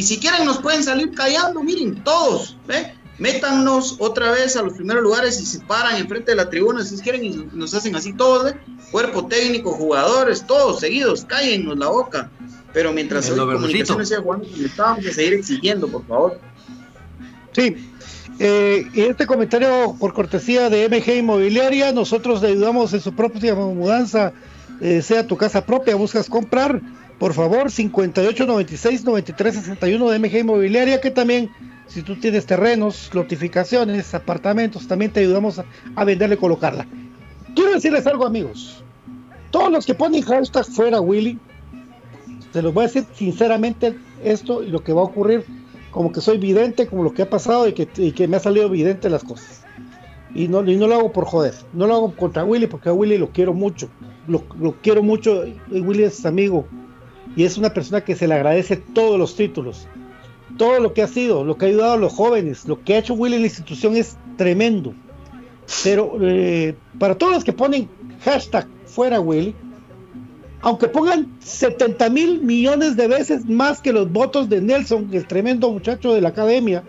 Y si quieren nos pueden salir callando, miren, todos, ¿ve? Métannos otra vez a los primeros lugares y se paran enfrente de la tribuna si quieren y nos hacen así todos, ¿ve? Cuerpo técnico, jugadores, todos seguidos, cállennos la boca. Pero mientras hoy. Comunicaciones siga jugando vamos a seguir exigiendo, por favor. Sí. Eh, y este comentario por cortesía de MG Inmobiliaria, nosotros le ayudamos en su propia mudanza, eh, sea tu casa propia, buscas comprar, por favor, 58 96 93 61 de MG Inmobiliaria, que también, si tú tienes terrenos, notificaciones, apartamentos, también te ayudamos a, a venderle y colocarla. Quiero decirles algo, amigos. Todos los que ponen hashtag fuera Willy, se los voy a decir sinceramente esto y lo que va a ocurrir como que soy vidente, como lo que ha pasado y que, y que me ha salido vidente las cosas. Y no, y no lo hago por joder, no lo hago contra Willy porque a Willy lo quiero mucho, lo, lo quiero mucho, y Willy es amigo y es una persona que se le agradece todos los títulos, todo lo que ha sido, lo que ha ayudado a los jóvenes, lo que ha hecho Willy en la institución es tremendo. Pero eh, para todos los que ponen hashtag fuera Willy, aunque pongan 70 mil millones de veces más que los votos de Nelson, el tremendo muchacho de la academia,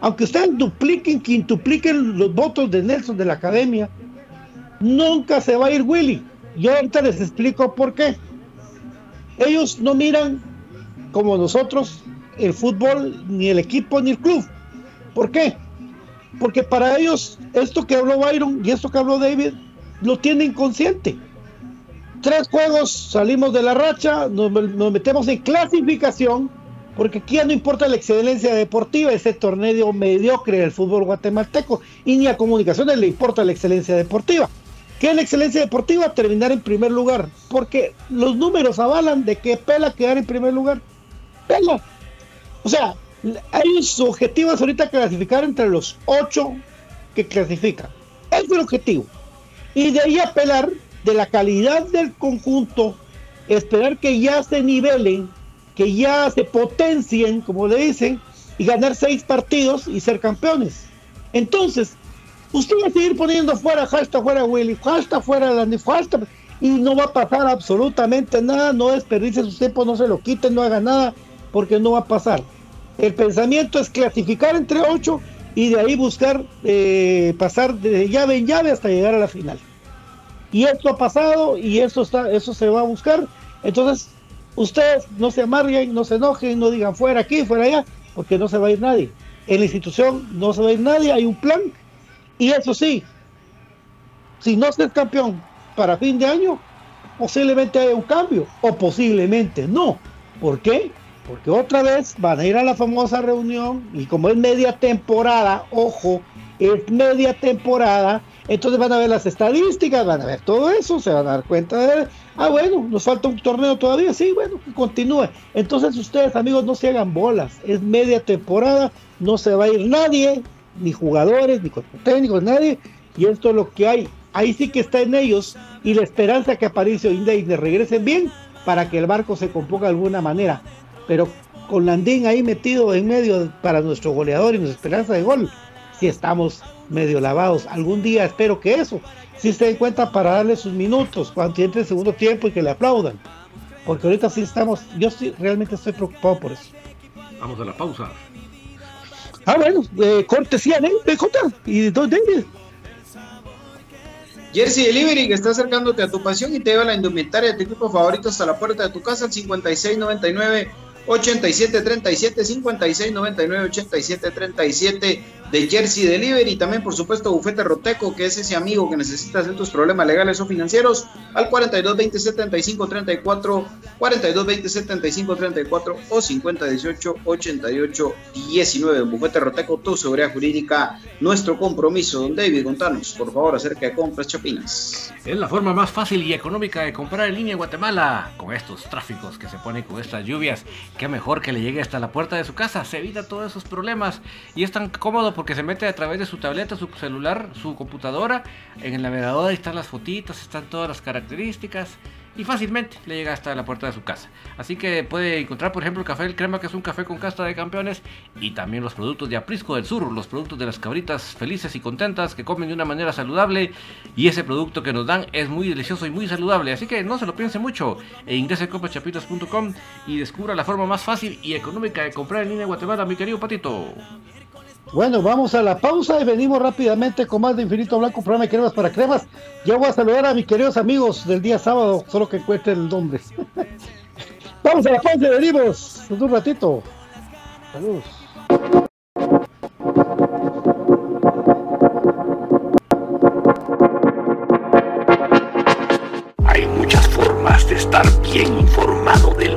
aunque ustedes dupliquen, quintupliquen los votos de Nelson de la academia, nunca se va a ir Willy. Yo ahorita les explico por qué. Ellos no miran como nosotros el fútbol, ni el equipo, ni el club. ¿Por qué? Porque para ellos esto que habló Byron y esto que habló David lo tienen consciente tres juegos salimos de la racha, nos, nos metemos en clasificación, porque aquí ya no importa la excelencia deportiva, ese torneo mediocre del fútbol guatemalteco, y ni a comunicaciones le importa la excelencia deportiva. ¿Qué es la excelencia deportiva? Terminar en primer lugar, porque los números avalan de que pela quedar en primer lugar. Pela. O sea, hay su objetivo es ahorita clasificar entre los ocho que clasifican. Ese es el objetivo. Y de ahí apelar de la calidad del conjunto, esperar que ya se nivelen, que ya se potencien, como le dicen, y ganar seis partidos y ser campeones. Entonces, usted va a seguir poniendo fuera, hashtag fuera Willy, hashtag fuera la hashtag, y no va a pasar absolutamente nada, no desperdicie su tiempo, no se lo quiten, no haga nada, porque no va a pasar. El pensamiento es clasificar entre ocho y de ahí buscar eh, pasar de llave en llave hasta llegar a la final. Y esto ha pasado y eso está eso se va a buscar. Entonces ustedes no se amarguen no se enojen no digan fuera aquí fuera allá porque no se va a ir nadie. En la institución no se va a ir nadie hay un plan y eso sí si no se es campeón para fin de año posiblemente haya un cambio o posiblemente no ¿por qué? porque otra vez van a ir a la famosa reunión y como es media temporada ojo es media temporada entonces van a ver las estadísticas, van a ver todo eso, se van a dar cuenta de, ah, bueno, nos falta un torneo todavía, sí, bueno, que continúe. Entonces ustedes, amigos, no se hagan bolas, es media temporada, no se va a ir nadie, ni jugadores, ni cuerpo técnicos, nadie, y esto es lo que hay. Ahí sí que está en ellos y la esperanza que Aparicio y Indeine regresen bien para que el barco se componga de alguna manera. Pero con Landín ahí metido en medio para nuestro goleador y nuestra esperanza de gol, si estamos medio lavados. Algún día espero que eso sí se den cuenta para darle sus minutos cuando entre el segundo tiempo y que le aplaudan. Porque ahorita sí estamos, yo sí realmente estoy preocupado por eso. Vamos a la pausa. Ah, bueno, eh, cortesía de, Jota y de David. Jersey Delivery que está acercándote a tu pasión y te lleva la indumentaria de tu equipo favorito hasta la puerta de tu casa al 5699 8737 5699 8737 de Jersey Delivery también por supuesto Bufete Roteco que es ese amigo que necesita hacer tus problemas legales o financieros al 42 20 75 34 42 20 75 34 o 50 18 88 19 Bufete Roteco tu seguridad jurídica nuestro compromiso. Don David contanos por favor acerca de compras chapinas Es la forma más fácil y económica de comprar en línea en Guatemala. Con estos tráficos que se ponen con estas lluvias qué mejor que le llegue hasta la puerta de su casa. Se evita todos esos problemas y es tan cómodo porque se mete a través de su tableta, su celular, su computadora, en el navegador están las fotitos, están todas las características y fácilmente le llega hasta la puerta de su casa. Así que puede encontrar, por ejemplo, el café del crema, que es un café con casta de campeones, y también los productos de Aprisco del Sur, los productos de las cabritas felices y contentas que comen de una manera saludable. Y ese producto que nos dan es muy delicioso y muy saludable. Así que no se lo piense mucho. E ingrese a copachapitas.com y descubra la forma más fácil y económica de comprar en línea en Guatemala, mi querido Patito. Bueno, vamos a la pausa y venimos rápidamente con más de Infinito Blanco, programa de cremas para cremas. Yo voy a saludar a mis queridos amigos del día sábado, solo que encuentren el nombre. vamos a la pausa y venimos en un ratito. Saludos. Hay muchas formas de estar bien informado del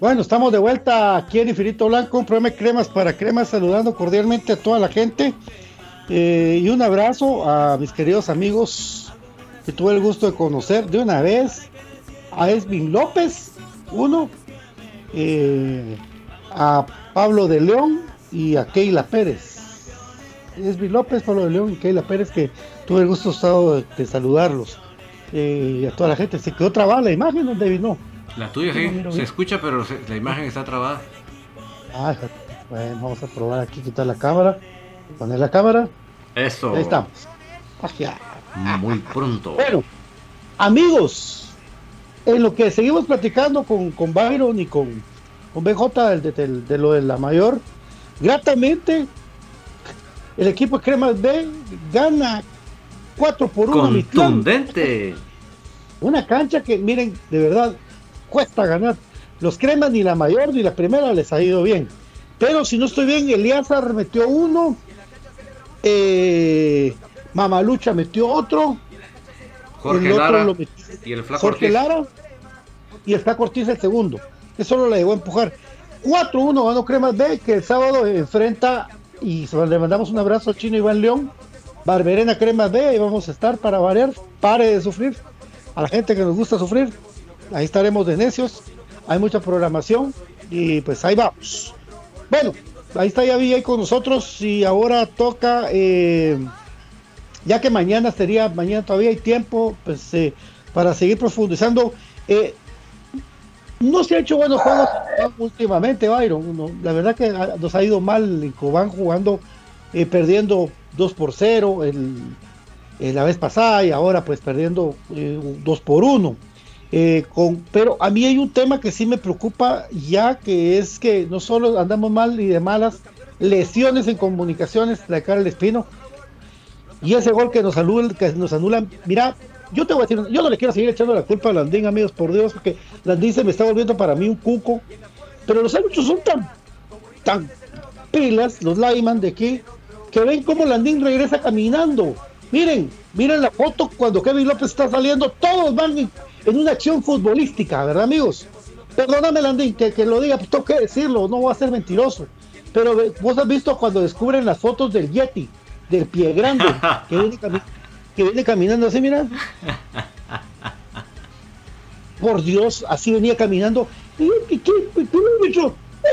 Bueno, estamos de vuelta aquí en Infinito Blanco, un programa de cremas para cremas, saludando cordialmente a toda la gente. Eh, y un abrazo a mis queridos amigos que tuve el gusto de conocer de una vez. A Esvin López, uno. eh, a Pablo de León y a Keila Pérez. Esvin López, Pablo de León y Keila Pérez, que tuve el gusto de, saludarlos. Eh, a toda la gente. Se quedó trabada la imagen donde vino. La tuya sí, se escucha, pero se- la imagen está trabada. Ah, bueno, vamos a probar aquí, quitar la cámara, poner la cámara, Eso. ahí estamos. Ah. Muy pronto. Bueno, amigos, en lo que seguimos platicando con, con Byron y con, con BJ de, de- de lo de la mayor, gratamente el equipo de Cremas B gana 4 por 1 Contundente. Una cancha que, miren, de verdad, cuesta ganar. Los cremas ni la mayor ni la primera les ha ido bien. Pero si no estoy bien, Eliazar metió uno. eh, Mamalucha metió otro. Jorge el otro Lara lo metió y el Flaco Jorge Ortiz. Lara. Y el Flaco Ortiz el segundo. Que solo le llegó a empujar. 4-1 ganó Cremas B, que el sábado enfrenta. Y le mandamos un abrazo a Chino Iván León. Barberena Cremas B, y vamos a estar para variar. Pare de sufrir. A la gente que nos gusta sufrir. Ahí estaremos de necios. Hay mucha programación. Y pues ahí vamos. Bueno, ahí está ya ahí con nosotros. Y ahora toca. eh, ya que mañana sería, mañana todavía hay tiempo, pues eh, para seguir profundizando. Eh, no se ha hecho buenos juegos últimamente, Byron. La verdad que nos ha ido mal en Cobán jugando, perdiendo 2 por 0 el, la vez pasada y ahora pues perdiendo eh, 2 por 1. Eh, con, pero a mí hay un tema que sí me preocupa ya que es que no solo andamos mal y de malas lesiones en comunicaciones, de Carl Espino, y ese gol que nos anulan, que nos anulan, mira, yo te voy a decir, yo no le quiero seguir echando la culpa a Landín, amigos, por Dios, porque Landín se me está volviendo para mí un cuco, pero los árbitros son tan, tan pilas, los Lyman de aquí, que ven cómo Landín regresa caminando. Miren, miren la foto cuando Kevin López está saliendo, todos van en, una acción futbolística, ¿verdad, amigos? Perdóname, Landín, que, que lo diga, pues tengo que decirlo, no voy a ser mentiroso. pero vos has visto cuando descubren las fotos del Yeti, del pie grande, que viene, cami- que viene caminando así, mira. Por Dios, así venía caminando.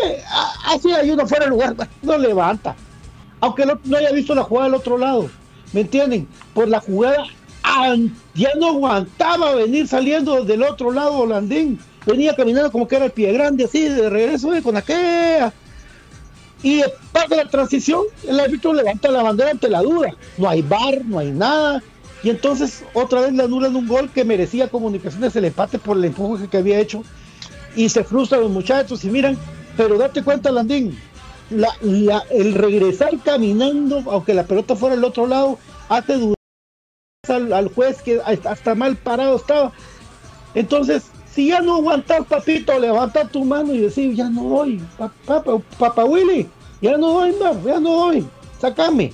Eh, así hay uno fuera de lugar, no levanta. Aunque otro no haya visto la jugada del otro lado. ¿Me entienden? Por la jugada ya no aguantaba venir saliendo del otro lado Holandín. Venía caminando como que era el pie grande, así de regreso eh, con aquella. Y pasa la transición, el árbitro levanta la bandera ante la duda. No hay bar, no hay nada. Y entonces otra vez le anulan un gol que merecía comunicaciones el empate por el empuje que había hecho. Y se frustran los muchachos y miran, pero date cuenta, Landín, la, la- el regresar caminando, aunque la pelota fuera al otro lado, hace dudar al, juez que hasta mal parado estaba. Entonces, si ya no aguantas, papito, levanta tu mano y decir, ya no doy, papá, papá Willy, ya no doy más, ya no doy, sácame.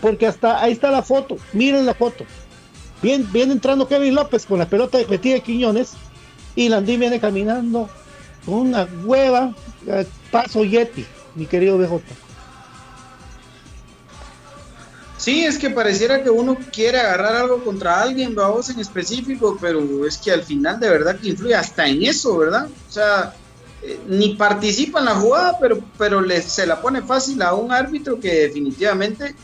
Porque hasta ahí está la foto, miren la foto. Bien, viene entrando Kevin López con la pelota de metida de Quiñones y Landín viene caminando con una hueva, eh, paso Yeti, mi querido BJ. Sí, es que pareciera que uno quiere agarrar algo contra alguien, vos en específico, pero es que al final de verdad que influye hasta en eso, ¿verdad? O sea, eh, ni participa en la jugada, pero, pero le, se la pone fácil a un árbitro que definitivamente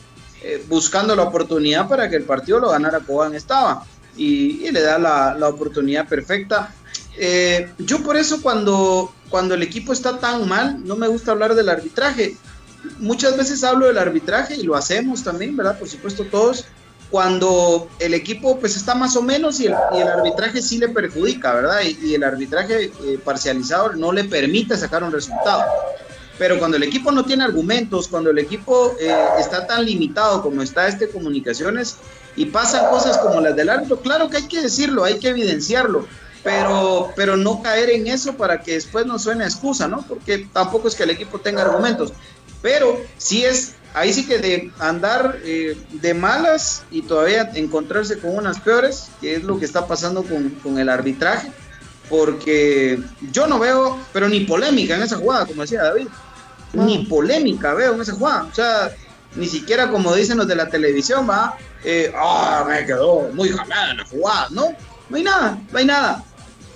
eh, buscando la oportunidad para que el partido lo ganara Cobán estaba y, le da la, la oportunidad perfecta. Eh, yo por eso cuando, cuando el equipo está tan mal, no me gusta hablar del arbitraje. Muchas veces hablo del arbitraje y lo hacemos también, ¿verdad? Por supuesto todos, cuando el equipo pues está más o menos y el, y el arbitraje sí le perjudica, ¿verdad? Y, y el arbitraje eh, parcializado no le permite sacar un resultado. Pero cuando el equipo no tiene argumentos, cuando el equipo eh, está tan limitado como está este comunicaciones y pasan cosas como las del árbitro, claro que hay que decirlo, hay que evidenciarlo, pero, pero no caer en eso para que después no suene excusa, ¿no? Porque tampoco es que el equipo tenga argumentos. Pero sí es, ahí sí que de andar eh, de malas y todavía encontrarse con unas peores, que es lo que está pasando con, con el arbitraje, porque yo no veo, pero ni polémica en esa jugada, como decía David, ni polémica veo en esa jugada, o sea, ni siquiera como dicen los de la televisión, va, eh, ah, me quedó muy jalada la jugada, no, no hay nada, no hay nada.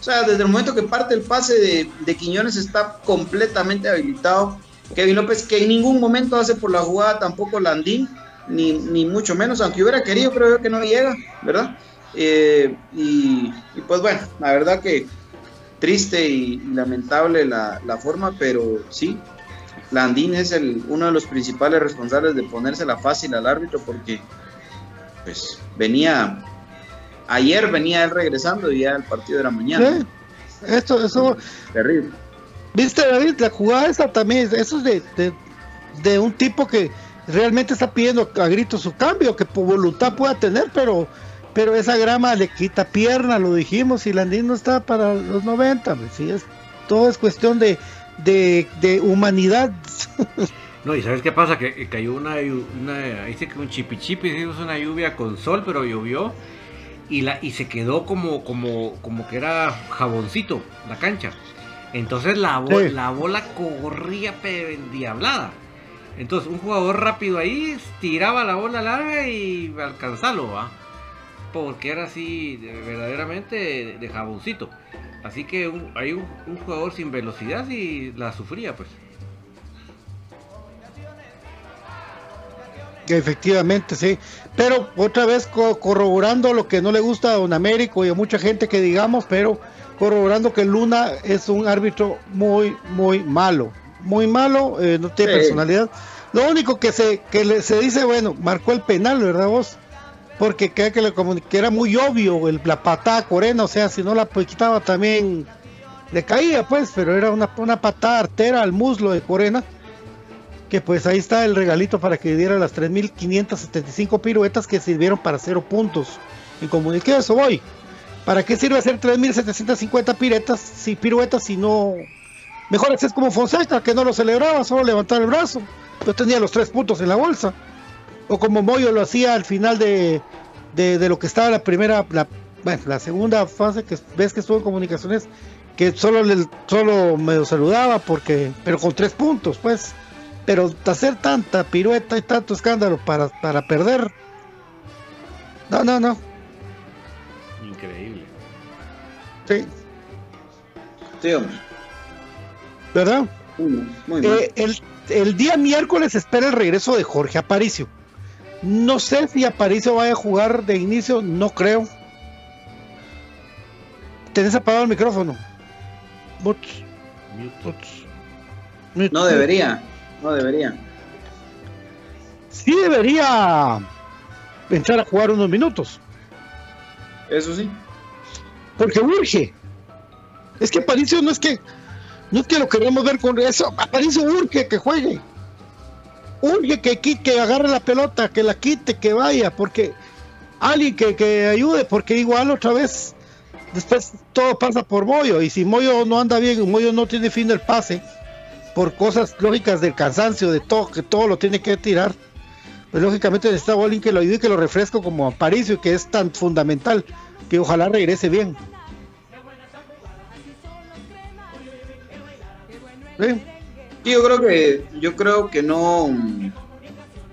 O sea, desde el momento que parte el pase de, de Quiñones está completamente habilitado. Kevin López, que en ningún momento hace por la jugada tampoco Landín, ni, ni mucho menos, aunque hubiera querido, creo yo que no llega, ¿verdad? Eh, y, y pues bueno, la verdad que triste y, y lamentable la, la forma, pero sí, Landín es el, uno de los principales responsables de ponérsela fácil al árbitro porque pues venía, ayer venía él regresando y ya el partido era mañana. Sí, Esto, eso, Terrible. Viste David, la jugada esa también, eso es de, de, un tipo que realmente está pidiendo a gritos su cambio, que por voluntad pueda tener, pero pero esa grama le quita pierna, lo dijimos, y Landín no está para los 90, pues, sí, es, todo es cuestión de, de, de humanidad. No, y ¿sabes qué pasa? Que cayó una, una dice que un chipi chipi, sí, es una lluvia con sol, pero llovió y la y se quedó como como como que era jaboncito la cancha. Entonces la, bo- Sí. la bola corría pero endiablada. Entonces un jugador rápido ahí tiraba la bola larga y alcanzarlo, ¿va? Porque era así de- verdaderamente de, de jaboncito. Así que un- hay un, un jugador sin velocidad y la sufría pues. Efectivamente, sí. Pero otra vez co- corroborando lo que no le gusta a Don Américo y a mucha gente que digamos, pero corroborando que Luna es un árbitro muy, muy malo. Muy malo, eh, no tiene Sí. personalidad. Lo único que se, que le- se dice, bueno, marcó el penal, ¿verdad vos? Porque creo que, le que era muy obvio el, la patada Corena, o sea, si no la pues, quitaba también le caía, pues, pero era una, una patada artera al muslo de Corena que pues ahí está el regalito para que diera las 3.575 piruetas que sirvieron para cero puntos. En comuniqué eso voy. ¿Para qué sirve hacer 3.750 piruetas si piruetas si no... Mejor haces como Fonseca, que no lo celebraba, solo levantar el brazo. Yo tenía los tres puntos en la bolsa. O como Moyo lo hacía al final de, de, lo que estaba la primera, la, bueno, la segunda fase que ves que estuvo en comunicaciones, que solo, le, solo me lo saludaba porque, pero con tres puntos, pues Pero hacer tanta pirueta y tanto escándalo para, para perder. No, no, no. Sí. Sí, hombre. ¿Verdad? Muy. Eh, el, el día miércoles espera el regreso de Jorge Aparicio. No sé si Aparicio vaya a jugar de inicio, no creo. Tenés apagado el micrófono. No debería, no debería. Sí debería entrar a jugar unos minutos. Eso sí. Porque urge. Es que Aparicio no es que no es que lo queremos ver con eso. Aparicio urge que juegue. Urge que, que agarre la pelota, que la quite, que vaya, porque alguien que, que ayude, porque igual otra vez después todo pasa por Moyo y si Moyo no anda bien, Moyo no tiene fin del pase por cosas lógicas del cansancio, de todo, que todo lo tiene que tirar. Pues lógicamente necesita alguien que lo ayude y que lo refresco como Aparicio, que es tan fundamental, que ojalá regrese bien. Y yo creo que, yo creo que no, mm,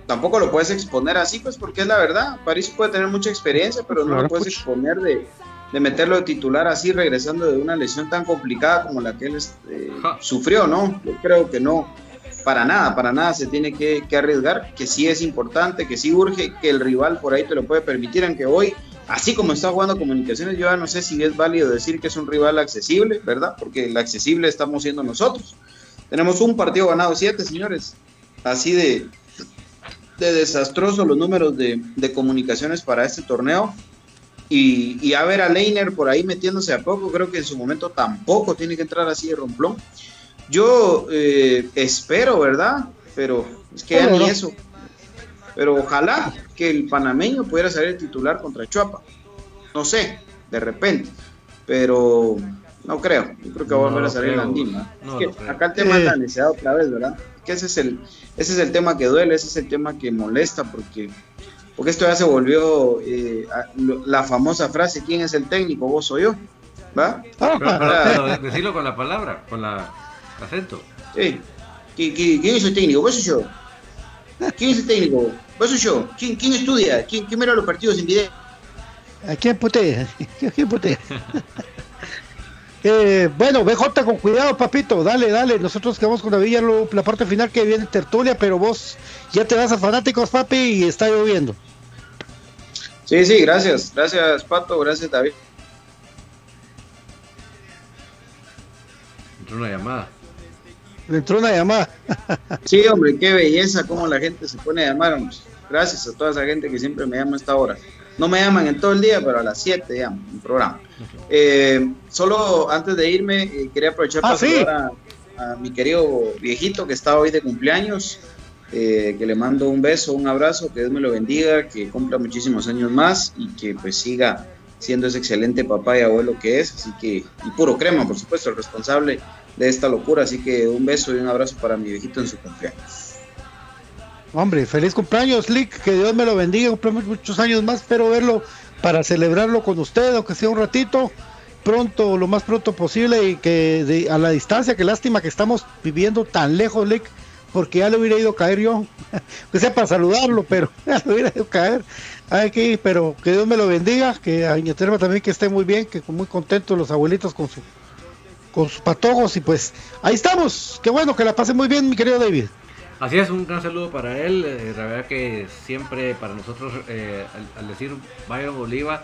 tampoco lo puedes exponer así, pues porque es la verdad. París puede tener mucha experiencia, pero no Claro, lo puedes exponer de, de meterlo de titular así, regresando de una lesión tan complicada como la que él este, Ja. sufrió, ¿no? Yo creo que no, para nada, para nada se tiene que, que arriesgar, que sí es importante, que sí urge, que el rival por ahí te lo puede permitir, aunque hoy, así como está jugando comunicaciones, yo ya no sé si es válido decir que es un rival accesible, ¿verdad? Porque el accesible estamos siendo nosotros. Tenemos un partido ganado, siete, señores. Así de, de desastroso los números de, de comunicaciones para este torneo. Y, y a ver a Leiner por ahí metiéndose a poco, creo que en su momento tampoco tiene que entrar así de romplón. Yo eh, espero, ¿verdad? Pero es que ya No, ni no. eso. Pero ojalá que el panameño pudiera salir titular contra Chuapa. No sé, de repente. Pero no creo. Yo creo que va a No volver a salir creo. Landín. ¿no? No Es que lo creo. acá el tema es la necesidad otra vez, ¿verdad? Que ese es el, ese es el tema que duele, ese es el tema que molesta, porque, porque esto ya se volvió eh, la famosa frase: ¿quién es el técnico? ¿Vos o yo? ¿Va? Pero, pero- pero de- decirlo con la palabra, con la acento. Sí. ¿Qui- qui- ¿Quién es el técnico? ¿Vos o yo? ¿Quién es el técnico? ¿Vos o yo? ¿Quién, quién estudia? ¿Quién, quién mira los partidos en video? ¿A quién putea? ¿A quién putea? Eh, bueno, BJ con cuidado, papito. Dale, dale. Nosotros quedamos con la villa lo- la parte final que viene tertulia, pero vos ya te vas a fanáticos, papi, y está lloviendo. Sí, sí, gracias. Gracias, Pato. Gracias, David. Entró una llamada. Le entró una llamada. Sí, hombre, qué belleza cómo la gente se pone a llamar. hombre. Gracias a toda esa gente que siempre me llama a esta hora. No me llaman en todo el día, pero a las 7 llaman, un programa. Eh, solo antes de irme, eh, quería aprovechar Ah, para sí. saludar a, a mi querido viejito que está hoy de cumpleaños. eh, que le mando un beso, un abrazo, que Dios me lo bendiga, que cumpla muchísimos años más y que pues siga siendo ese excelente papá y abuelo que es, así que, y puro crema, por supuesto, el responsable de esta locura, así que un beso y un abrazo para mi viejito en su cumpleaños. Hombre, feliz cumpleaños, Lick. Que Dios me lo bendiga. Cumplimos muchos años más. Espero verlo para celebrarlo con usted, aunque sea un ratito. Pronto, lo más pronto posible. Y que a la distancia, que lástima que estamos viviendo tan lejos, Lick. Porque ya le hubiera ido a caer yo. que sea para saludarlo, pero ya le hubiera ido a caer. Ay, que, pero que Dios me lo bendiga. Que a Doña Terma también que esté muy bien. Que muy contentos los abuelitos con su con sus patojos. Y pues ahí estamos. Qué bueno que la pase muy bien, mi querido David. Así es, un gran saludo para él. eh, la verdad que siempre para nosotros, eh, al, decir Byron Oliva,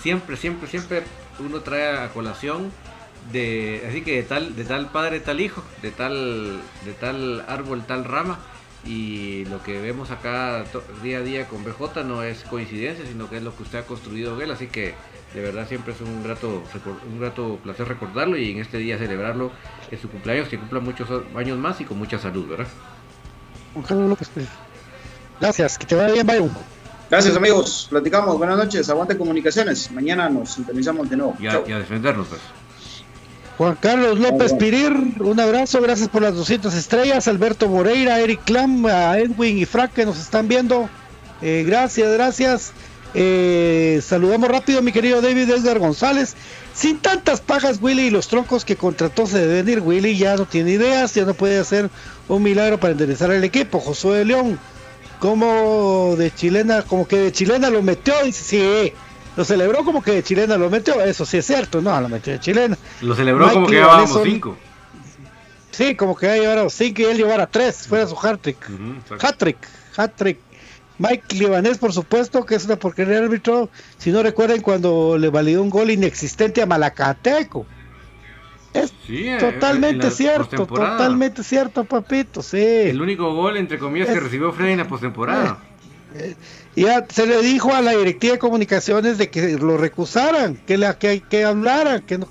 siempre, siempre, siempre uno trae a colación de, así que de tal, de tal padre, tal hijo, de tal, de tal árbol, tal rama. Y lo que vemos acá día a día con BJ no es coincidencia, sino que es lo que usted ha construido él. Así que de verdad siempre es un grato, un grato placer recordarlo y en este día celebrarlo en su cumpleaños, que cumpla muchos años más y con mucha salud, ¿verdad? Juan Carlos López. Gracias, que te vaya bien, Byron. Gracias amigos, platicamos, buenas noches, aguante comunicaciones, mañana nos sintonizamos de nuevo. Y a, y a defendernos, pues. Juan Carlos López. Pirir, un abrazo, gracias por las 200 estrellas. Alberto Moreira, Eric Clam, a Edwin y Frank que nos están viendo. Eh, gracias, gracias. Eh, saludamos rápido a mi querido David Edgar González. Sin tantas pagas, Willy y los troncos que contrató se deben ir. Willy ya no tiene ideas, ya no puede hacer un milagro para enderezar el equipo. Josué de León, como de chilena, como que de chilena lo metió, dice, sí, lo celebró como que de chilena lo metió, eso sí es cierto, no, lo metió de chilena. Lo celebró como que llevábamos cinco. Sí, como que ya llevara cinco y él llevara tres, fuera su hat-trick. hat-trick, hat-trick. Mike Libanés, por supuesto, que es una porquería de árbitro. Si no recuerden cuando le validó un gol inexistente a Malacateco. Es Sí, totalmente la cierto, totalmente cierto, papito, sí. El único gol, entre comillas, que recibió Freddy en la postemporada. Y ya se le dijo a la directiva de comunicaciones de que lo recusaran, que, la, que, que hablaran, que no,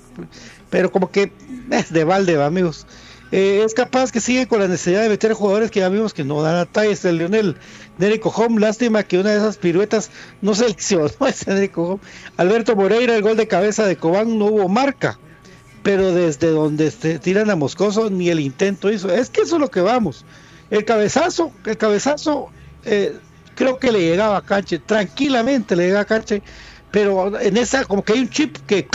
pero como que es de balde, amigos. Eh, es capaz que sigue con la necesidad de meter jugadores que ya vimos que no dan la talla. Es el Lionel Nerico Home. Lástima que una de esas piruetas no seleccionó ese Nerico Home. Alberto Moreira, el gol de cabeza de Cobán no hubo marca. Pero desde donde se tiran a Moscoso ni el intento hizo. Es que eso es lo que vamos. El cabezazo, el cabezazo, eh, creo que le llegaba a Canche, tranquilamente le llegaba a Canche, pero en esa como que hay un chip que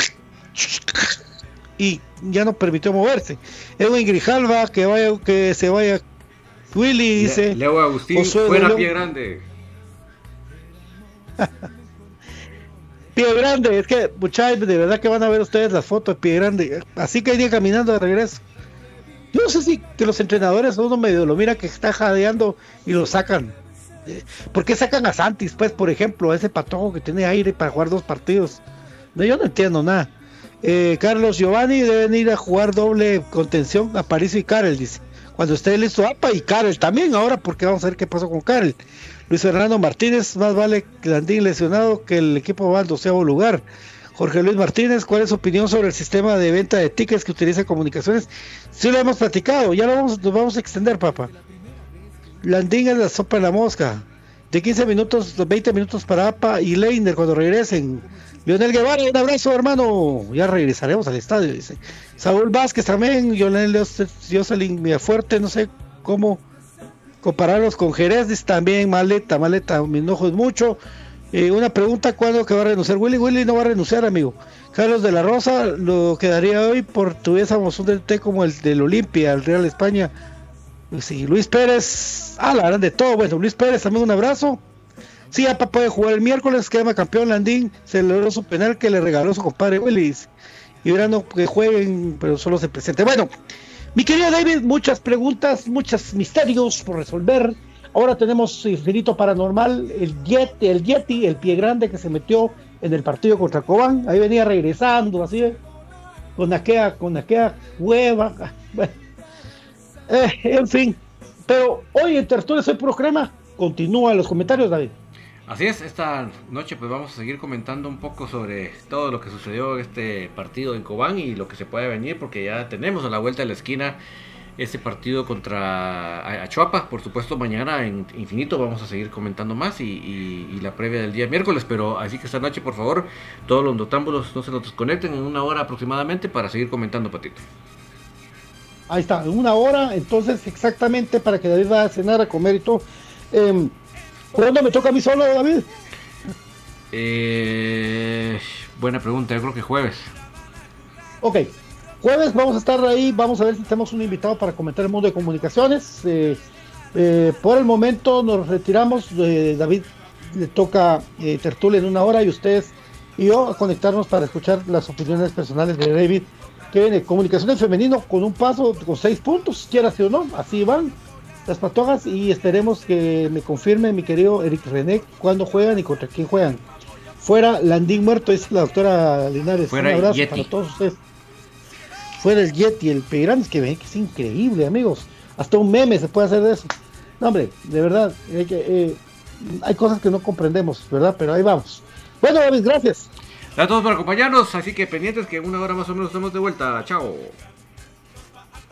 y ya no permitió moverse. Edwin Grijalva, que vaya, que se vaya Willy, dice. Le- Leo Agustín, León. pie grande. Pie Grande, es que muchachos, de verdad que van a ver ustedes las fotos de Pie Grande. Así que día caminando de regreso. Yo no sé si que los entrenadores uno medio lo mira que está jadeando y lo sacan. Eh, ¿Por qué sacan a Santis, pues, por ejemplo, a ese patojo que tiene aire para jugar dos partidos? No, yo no entiendo nada. Eh, Carlos Giovanni deben ir a jugar doble contención a París y Karel, dice. Cuando esté listo APA y Karel también, ahora porque vamos a ver qué pasó con Karel. Luis Fernando Martínez, más vale Landín lesionado que el equipo va al doceavo lugar. Jorge Luis Martínez, ¿cuál es su opinión sobre el sistema de venta de tickets que utiliza comunicaciones? Sí lo hemos platicado, ya lo vamos, nos vamos a extender, papá. Landín es la sopa de la mosca. De 15 minutos, 20 minutos para APA y Leiner cuando regresen. Lionel Guevara, un abrazo, hermano. Ya regresaremos al estadio, dice. Saúl Vázquez también, Lionel Jocelyn Fuerte, no sé cómo compararlos con Jerez, dice también, maleta, maleta, me enojo es mucho. Eh, una pregunta, ¿cuándo que va a renunciar Willy? Willy no va a renunciar, amigo. Carlos de la Rosa lo quedaría hoy por tuviésemos un DT como el del Olimpia, el Real España. Sí, Luis Pérez, ah, la verdad de todo. Bueno, Luis Pérez, también un abrazo. Sí, APA puede jugar el miércoles, queda campeón Landín, celebró su penal que le regaló su compadre Willis. Y verano que jueguen, pero solo se presente. Bueno, mi querido David, muchas preguntas, muchos misterios por resolver. Ahora tenemos Infinito Paranormal, el Yeti, el Yeti, el pie grande que se metió en el partido contra Cobán. Ahí venía regresando, así, con aquella, con aquella hueva. Bueno, eh, en fin. Pero hoy en Tertulia Soy Puro Crema. Continúa los comentarios, David. Así es, esta noche pues vamos a seguir comentando un poco sobre todo lo que sucedió en este partido en Cobán y lo que se puede venir porque ya tenemos a la vuelta de la esquina este partido contra Achuapa. Por supuesto mañana en Infinito vamos a seguir comentando más y, y- y la previa del día miércoles, pero así que esta noche por favor todos los notámbulos no se nos desconecten en una hora aproximadamente para seguir comentando Patito. Ahí está, en una hora, entonces exactamente para que David vaya a cenar, a comer y todo. Em, ¿Cuándo me toca a mí solo, David? Eh, buena pregunta, yo creo que jueves. Ok, jueves vamos a estar ahí, vamos a ver si tenemos un invitado para comentar el mundo de comunicaciones. Eh, eh, por el momento nos retiramos, eh, David le toca eh, tertulia en una hora y ustedes y yo a conectarnos para escuchar las opiniones personales de David, que viene comunicaciones femenino con un paso con seis puntos, quiera sí o no, así van las patojas y esperemos que me confirme mi querido Eric René cuándo juegan y contra quién juegan. Fuera Landín muerto, dice la doctora Linares. Fuera un abrazo para todos ustedes. Fuera el Yeti, el Peirán, es que ven que es increíble, amigos. Hasta un meme se puede hacer de eso. No, hombre, de verdad, hay, que, eh, hay cosas que no comprendemos, ¿verdad? Pero ahí vamos. Bueno, David, gracias. Gracias a todos por acompañarnos, así que pendientes que en una hora más o menos estamos de vuelta. Chao.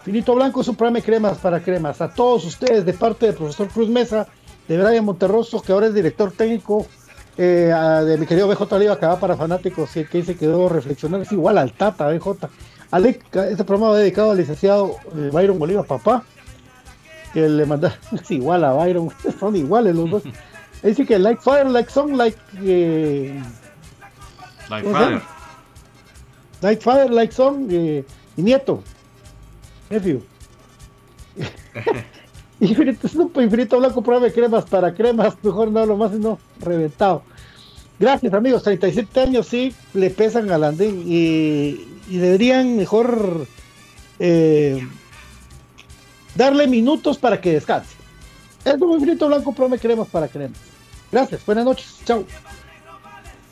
Finito Blanco es un programa de cremas para cremas. A todos ustedes, de parte del profesor Cruz Mesa, de Brian Monterroso, que ahora es director técnico, eh, de mi querido BJ Oliva, que va para fanáticos, que se quedó reflexionar. Es igual al Tata, BJ. Alec, este programa va dedicado al licenciado eh, Byron Bolívar, papá, que le manda, es igual a Byron, son iguales los dos. Dice que like fire, like song, like. Eh, Like ¿cómo se father. llama? like fire, like song, eh, y nieto. Nephew. Infinito, es un infinito blanco, prueba de cremas para cremas. Mejor no hablo más, no, reventado. Gracias, amigos. 37 años sí le pesan al andén y, y deberían mejor eh, darle minutos para que descanse. Es un infinito blanco, prueba de cremas para cremas. Gracias, buenas noches. Chao.